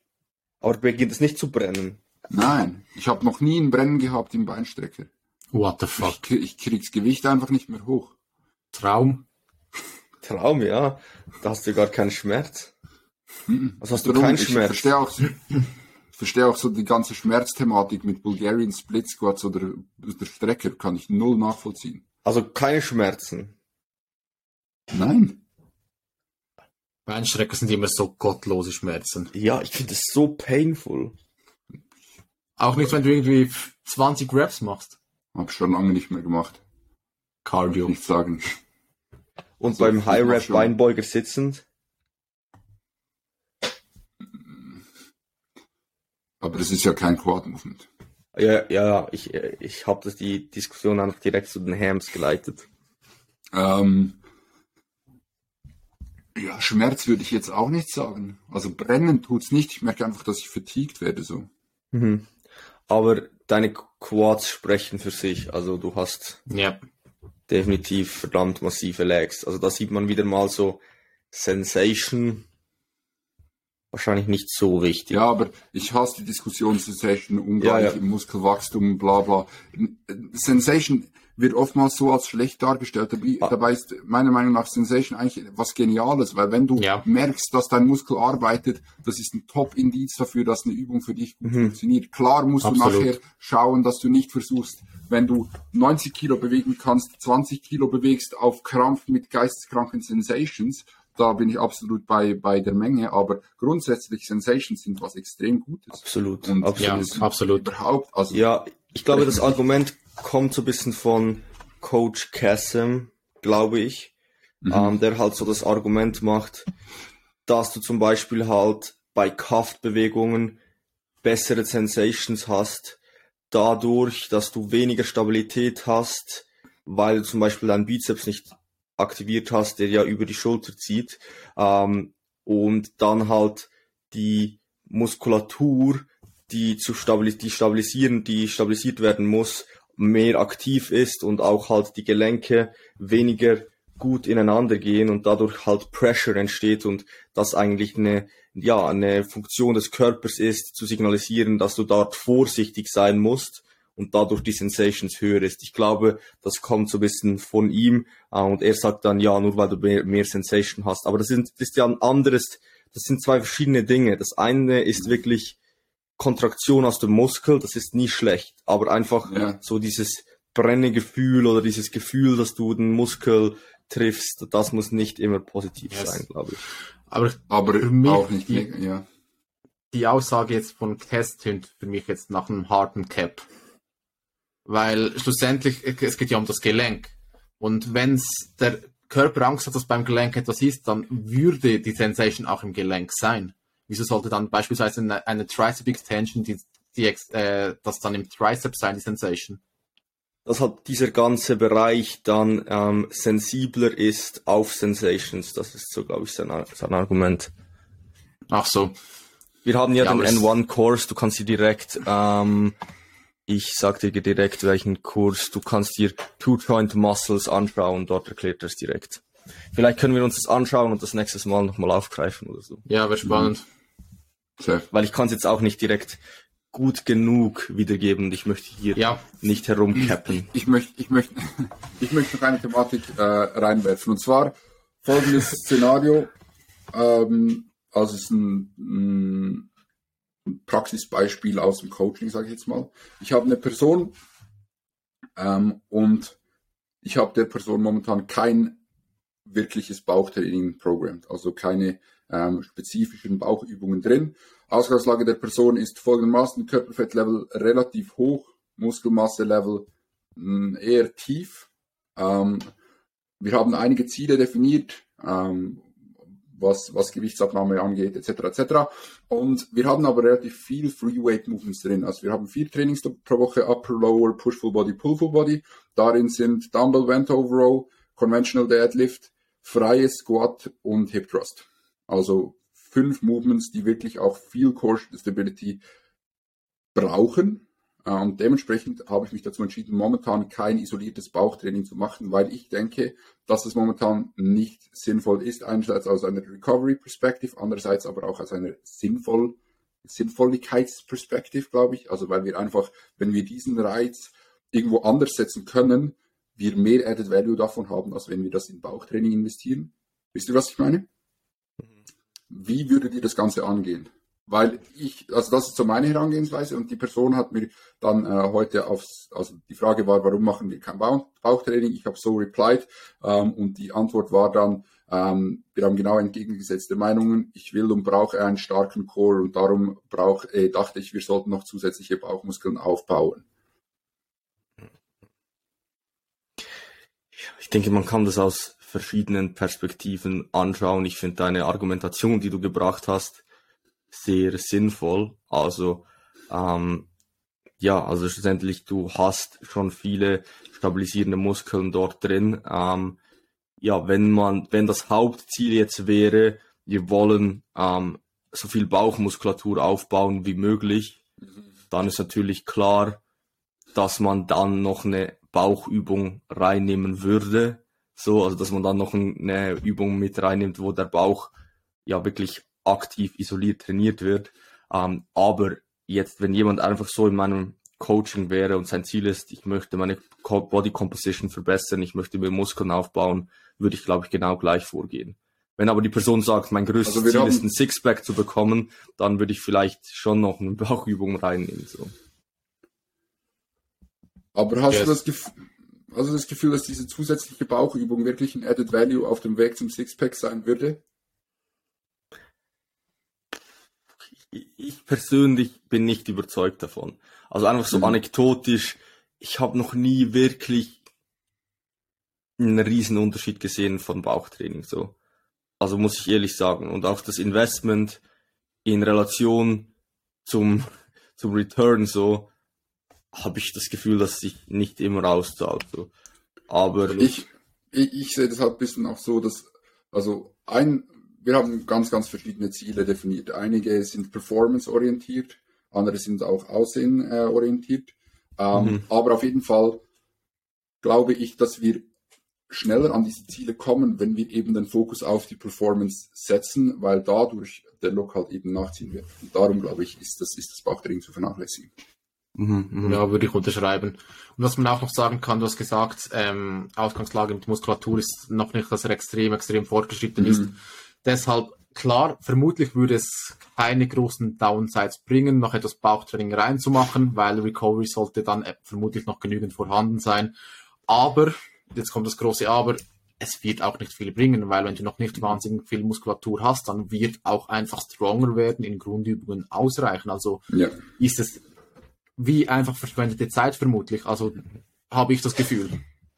Aber beginnt es nicht zu brennen. Nein, ich habe noch nie ein Brennen gehabt im Beinstrecker. What the fuck? Ich, krieg- ich krieg's Gewicht einfach nicht mehr hoch. Traum? Traum, ja. Da hast du gar keinen Schmerz. Mhm. Also hast du keinen ich Schmerz? verstehe auch, ich verstehe auch so die ganze Schmerzthematik mit Bulgarian Split Squats oder der Strecker, kann ich null nachvollziehen. Also keine Schmerzen. Nein. Beinstrecker sind immer so gottlose Schmerzen. Ja, ich finde es so painful. Auch nicht, wenn du irgendwie 20 Reps machst. Hab schon lange nicht mehr gemacht. Cardio. Nicht sagen. Und So, beim ich High schon. Beinbeuger sitzend. Aber das ist ja kein Quad Movement. Ja, ja, ich, ich habe das die Diskussion einfach direkt zu den Hams geleitet. Ähm, ja, Schmerz würde ich jetzt auch nicht sagen. Also brennen tut's nicht. Ich merke einfach, dass ich fatigued werde so. Mhm. Aber deine Quads sprechen für sich. Also du hast Ja. definitiv verdammt massive Legs. Also da sieht man wieder mal so Sensation. Wahrscheinlich nicht so wichtig. Ja, aber ich hasse die Diskussion Sensation, ungleich Ja, ja. im Muskelwachstum, bla bla. Sensation wird oftmals so als schlecht dargestellt. Dabei, Ah. dabei ist meiner Meinung nach Sensation eigentlich was Geniales, weil wenn du Ja. merkst, dass dein Muskel arbeitet, das ist ein Top-Indiz dafür, dass eine Übung für dich gut Mhm. funktioniert. Klar musst Absolut. du nachher schauen, dass du nicht versuchst, wenn du 90 Kilo bewegen kannst, 20 Kilo bewegst auf Krampf mit geisteskranken Sensations. Da bin ich absolut bei, bei der Menge, aber grundsätzlich Sensations sind was extrem Gutes. Absolut, Und Ja, absolut. absolut. Überhaupt, also Ja, ich glaube, das Argument kommt so ein bisschen von Coach Kassem, glaube ich, Mhm. ähm, der halt so das Argument macht, dass du zum Beispiel halt bei Kraftbewegungen bessere Sensations hast, dadurch, dass du weniger Stabilität hast, weil du zum Beispiel deinen Bizeps nicht aktiviert hast, der ja über die Schulter zieht, ähm, und dann halt die Muskulatur, die zu stabilis die stabilisieren, die stabilisiert werden muss, mehr aktiv ist und auch halt die Gelenke weniger gut ineinander gehen und dadurch halt Pressure entsteht und das eigentlich eine, ja, eine Funktion des Körpers ist, zu signalisieren, dass du dort vorsichtig sein musst und dadurch die Sensations höher ist. Ich glaube, das kommt so ein bisschen von ihm äh, und er sagt dann, ja, nur weil du mehr, mehr Sensation hast. Aber das, sind, das ist ja ein anderes, das sind zwei verschiedene Dinge. Das eine ist wirklich Kontraktion aus dem Muskel, das ist nie schlecht, aber einfach Ja. so dieses Brennegefühl oder dieses Gefühl, dass du den Muskel triffst, das muss nicht immer positiv Yes. sein, glaube ich. Aber aber für mich auch nicht, die- ja. die Aussage jetzt von Test tönt für mich jetzt nach einem harten Cap. Weil schlussendlich, es geht ja um das Gelenk. Und wenn der Körper Angst hat, dass beim Gelenk etwas ist, dann würde die Sensation auch im Gelenk sein. Wieso sollte dann beispielsweise eine, eine Tricep Extension, die, die, äh, das dann im Tricep sein, die Sensation? Dass halt dieser ganze Bereich dann ähm, sensibler ist auf Sensations, das ist so, glaube ich, sein, Ar- sein Argument. Ach so. Wir haben ja, Ja, den aber es- N1-Course, du kannst sie direkt ähm, ich sag dir direkt, welchen Kurs. Du kannst dir Two Joint Muscles anschauen, dort erklärt er es direkt. Vielleicht können wir uns das anschauen und das nächstes Mal nochmal aufgreifen oder so. Ja, wäre spannend. Mhm. Weil ich kann es jetzt auch nicht direkt gut genug wiedergeben und ich möchte hier ja. nicht herumcappen. Ich, ich, möchte, ich möchte, ich möchte noch eine Thematik äh, reinwerfen und zwar folgendes Szenario. Ähm, also es ist ein, ein Praxisbeispiel aus dem Coaching, sage ich jetzt mal. Ich habe eine Person ähm, und ich habe der Person momentan kein wirkliches Bauchtraining programmt, also keine ähm, spezifischen Bauchübungen drin. Ausgangslage der Person ist folgendermaßen, Körperfettlevel relativ hoch, Muskelmasse-Level hm, eher tief. Ähm, wir haben einige Ziele definiert, ähm, was, was Gewichtsabnahme angeht, etc. etc. Und wir haben aber relativ viel Freeweight Movements drin. Also wir haben vier Trainings pro Woche, Upper, Lower, Push Full Body, Pull Full Body. Darin sind Dumbbell Bent Over Row, Conventional Deadlift, freies Squat und Hip Thrust. Also fünf Movements, die wirklich auch viel Core Stability brauchen. Und dementsprechend habe ich mich dazu entschieden, momentan kein isoliertes Bauchtraining zu machen, weil ich denke, dass es momentan nicht sinnvoll ist, einerseits aus einer Recovery Perspective, andererseits aber auch aus einer sinnvoll Sinnvolligkeitsperspektive, glaube ich. Also weil wir einfach, wenn wir diesen Reiz irgendwo anders setzen können, wir mehr Added Value davon haben, als wenn wir das in Bauchtraining investieren. Wisst ihr, was ich meine? Mhm. Wie würdet ihr das Ganze angehen? Weil ich, also das ist so meine Herangehensweise und die Person hat mir dann äh, heute aufs, also die Frage war, warum machen wir kein Bauchtraining? Ich habe so replied ähm, und die Antwort war dann, ähm, wir haben genau entgegengesetzte Meinungen. Ich will und brauche einen starken Core und darum brauch, äh, dachte ich, wir sollten noch zusätzliche Bauchmuskeln aufbauen. Ich denke, man kann das aus verschiedenen Perspektiven anschauen. Ich finde deine Argumentation, die du gebracht hast, sehr sinnvoll. Also ähm, ja, also schlussendlich du hast schon viele stabilisierende Muskeln dort drin. Ähm, ja, wenn man, wenn das Hauptziel jetzt wäre, wir wollen ähm, so viel Bauchmuskulatur aufbauen wie möglich, dann ist natürlich klar, dass man dann noch eine Bauchübung reinnehmen würde. So, also dass man dann noch eine Übung mit reinnimmt, wo der Bauch ja wirklich aktiv isoliert trainiert wird. Ähm, aber jetzt, wenn jemand einfach so in meinem Coaching wäre und sein Ziel ist, ich möchte meine Body Composition verbessern, ich möchte mir Muskeln aufbauen, würde ich, glaube ich, genau gleich vorgehen. Wenn aber die Person sagt, mein größtes also Ziel haben... ist, ein Sixpack zu bekommen, dann würde ich vielleicht schon noch eine Bauchübung reinnehmen. So. Aber hast yes. du das Gefühl, also das Gefühl, dass diese zusätzliche Bauchübung wirklich ein Added Value auf dem Weg zum Sixpack sein würde? Ich persönlich bin nicht überzeugt davon. Also einfach so mhm. anekdotisch, ich habe noch nie wirklich einen riesen Unterschied gesehen von Bauchtraining so. Also muss ich ehrlich sagen. Und auch das Investment in Relation zum, zum Return so, habe ich das Gefühl, dass sich nicht immer auszahlt. So. Aber ich, ich, ich sehe das halt ein bisschen auch so, dass also ein wir haben ganz, ganz verschiedene Ziele definiert. Einige sind performance-orientiert, andere sind auch aussehen-orientiert. Ähm, mhm. Aber auf jeden Fall glaube ich, dass wir schneller an diese Ziele kommen, wenn wir eben den Fokus auf die Performance setzen, weil dadurch der Look halt eben nachziehen wird. Und darum glaube ich, ist das, ist das Bauchdring zu vernachlässigen. Mhm, mhm, ja, würde ich unterschreiben. Und was man auch noch sagen kann, du hast gesagt, ähm, Ausgangslage mit Muskulatur ist noch nicht, dass er extrem, extrem fortgeschritten mhm. ist. Deshalb, klar, vermutlich würde es keine großen Downsides bringen, noch etwas Bauchtraining reinzumachen, weil Recovery sollte dann äh, vermutlich noch genügend vorhanden sein. Aber, jetzt kommt das große Aber, es wird auch nicht viel bringen, weil wenn du noch nicht wahnsinnig viel Muskulatur hast, dann wird auch einfach stronger werden, in Grundübungen ausreichen. Also ja. ist es wie einfach verschwendete Zeit vermutlich. Also habe ich das Gefühl.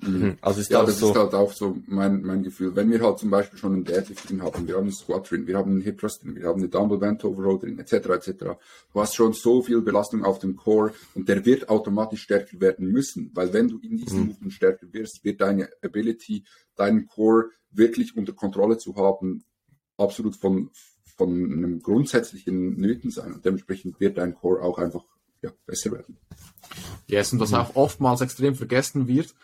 Mhm. Also ist ja, das so ist halt auch so mein, mein Gefühl. Wenn wir halt zum Beispiel schon einen Deadlift drin haben, wir haben einen Squat drin, wir haben einen Hip Thrust drin, wir haben eine Dumbbell Bent Overall drin, etc., etc. Du hast schon so viel Belastung auf dem Core und der wird automatisch stärker werden müssen, weil wenn du in diesen mhm. Movement stärker wirst, wird deine Ability, deinen Core wirklich unter Kontrolle zu haben, absolut von, von einem grundsätzlichen Nöten sein und dementsprechend wird dein Core auch einfach ja, besser werden. Yes, und was mhm. auch oftmals extrem vergessen wird,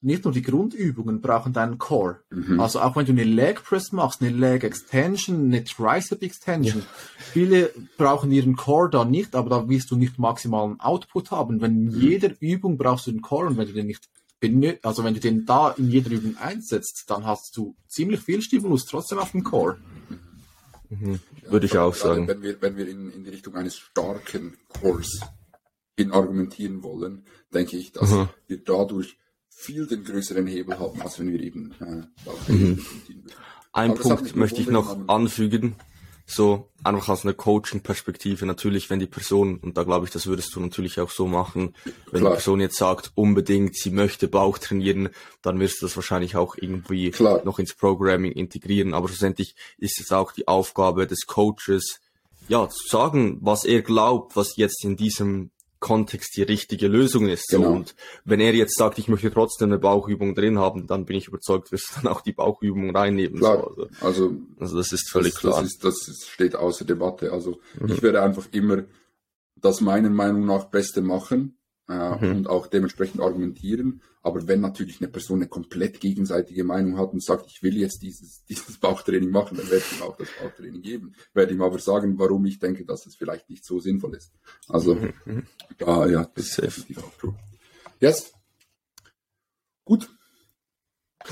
nicht nur die Grundübungen brauchen deinen Core. Mhm. Also auch wenn du eine Leg Press machst, eine Leg Extension, eine Tricep Extension, ja. viele brauchen ihren Core da nicht, aber da wirst du nicht maximalen Output haben. Wenn in mhm. jeder Übung brauchst du den Core und wenn du den nicht also wenn du den da in jeder Übung einsetzt, dann hast du ziemlich viel Stimulus trotzdem auf dem Core. Mhm. Ja, Würde ich auch sagen. Wenn wir, wenn wir in, in die Richtung eines starken Cores hin argumentieren wollen, denke ich, dass mhm. wir dadurch viel den größeren Hebel haben, als wenn wir eben äh, mhm. Ein Punkt möchte ich noch anfügen, so einfach aus einer Coaching-Perspektive. Natürlich, wenn die Person, und da glaube ich, das würdest du natürlich auch so machen, wenn Klar. die Person jetzt sagt, unbedingt, sie möchte Bauch trainieren, dann wirst du das wahrscheinlich auch irgendwie Klar. noch ins Programming integrieren. Aber schlussendlich ist es auch die Aufgabe des Coaches, ja, zu sagen, was er glaubt, was jetzt in diesem Kontext die richtige Lösung ist. Genau. Und wenn er jetzt sagt, ich möchte trotzdem eine Bauchübung drin haben, dann bin ich überzeugt, wirst du dann auch die Bauchübung reinnehmen. Klar. So. Also, also, also, das ist völlig das, klar. Das, ist, das steht außer Debatte. Also mhm. ich werde einfach immer das meiner Meinung nach Beste machen äh, mhm. und auch dementsprechend argumentieren. Aber wenn natürlich eine Person eine komplett gegenseitige Meinung hat und sagt, ich will jetzt dieses, dieses Bauchtraining machen, dann werde ich ihm auch das Bauchtraining geben. Werde ihm aber sagen, warum ich denke, dass es vielleicht nicht so sinnvoll ist. Also, mhm. mhm. da, ja, das ist definitiv auch true. Yes. Gut.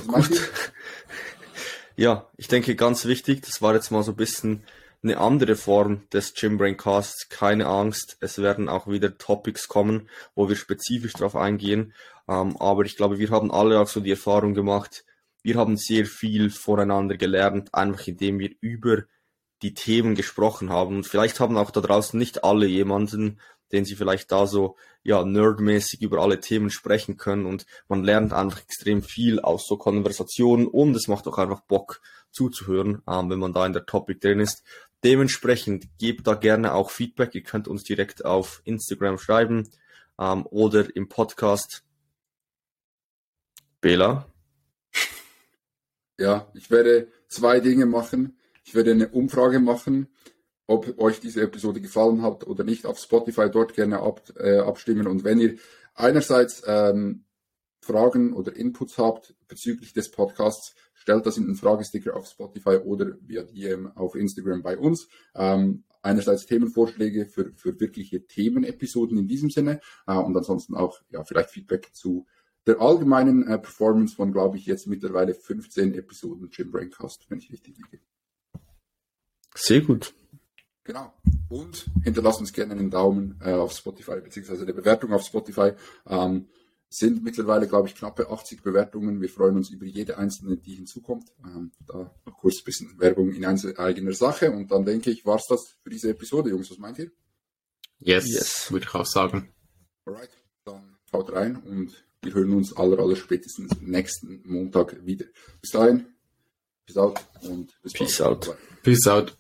Gut. Ja, ich denke ganz wichtig, das war jetzt mal so ein bisschen eine andere Form des Gymbrain Casts. Keine Angst, es werden auch wieder Topics kommen, wo wir spezifisch darauf eingehen. Ähm, aber ich glaube, wir haben alle auch so die Erfahrung gemacht, wir haben sehr viel voneinander gelernt, einfach indem wir über die Themen gesprochen haben. Und vielleicht haben auch da draußen nicht alle jemanden, den sie vielleicht da so ja nerdmäßig über alle Themen sprechen können und man lernt einfach extrem viel aus so Konversationen und es macht auch einfach Bock zuzuhören, ähm, wenn man da in der Topic drin ist. Dementsprechend gebt da gerne auch Feedback. Ihr könnt uns direkt auf Instagram schreiben ähm, oder im Podcast. Bela? Ja, ich werde zwei Dinge machen. Ich werde eine Umfrage machen, ob euch diese Episode gefallen hat oder nicht. Auf Spotify dort gerne ab, äh, abstimmen. Und wenn ihr einerseits ähm, Fragen oder Inputs habt bezüglich des Podcasts, stellt das in den Fragesticker auf Spotify oder via DM auf Instagram bei uns. Ähm, einerseits Themenvorschläge für, für wirkliche Themenepisoden in diesem Sinne äh, und ansonsten auch ja vielleicht Feedback zu der allgemeinen äh, Performance von, glaube ich, jetzt mittlerweile 15 Episoden Jim Braincast, wenn ich richtig liege. Sehr gut. Genau. Und hinterlasst uns gerne einen Daumen äh, auf Spotify, beziehungsweise eine Bewertung auf Spotify. Ähm, sind mittlerweile, glaube ich, knappe 80 Bewertungen. Wir freuen uns über jede einzelne, die hinzukommt. Ähm, da noch kurz ein bisschen Werbung in eigener Sache. Und dann denke ich, war es das für diese Episode, Jungs. Was meint ihr? Yes, yes. würde ich auch sagen. Alright, dann haut rein und wir hören uns aller, aller spätestens nächsten Montag wieder. Bis dahin, peace out und bis Peace bald. out. Peace out.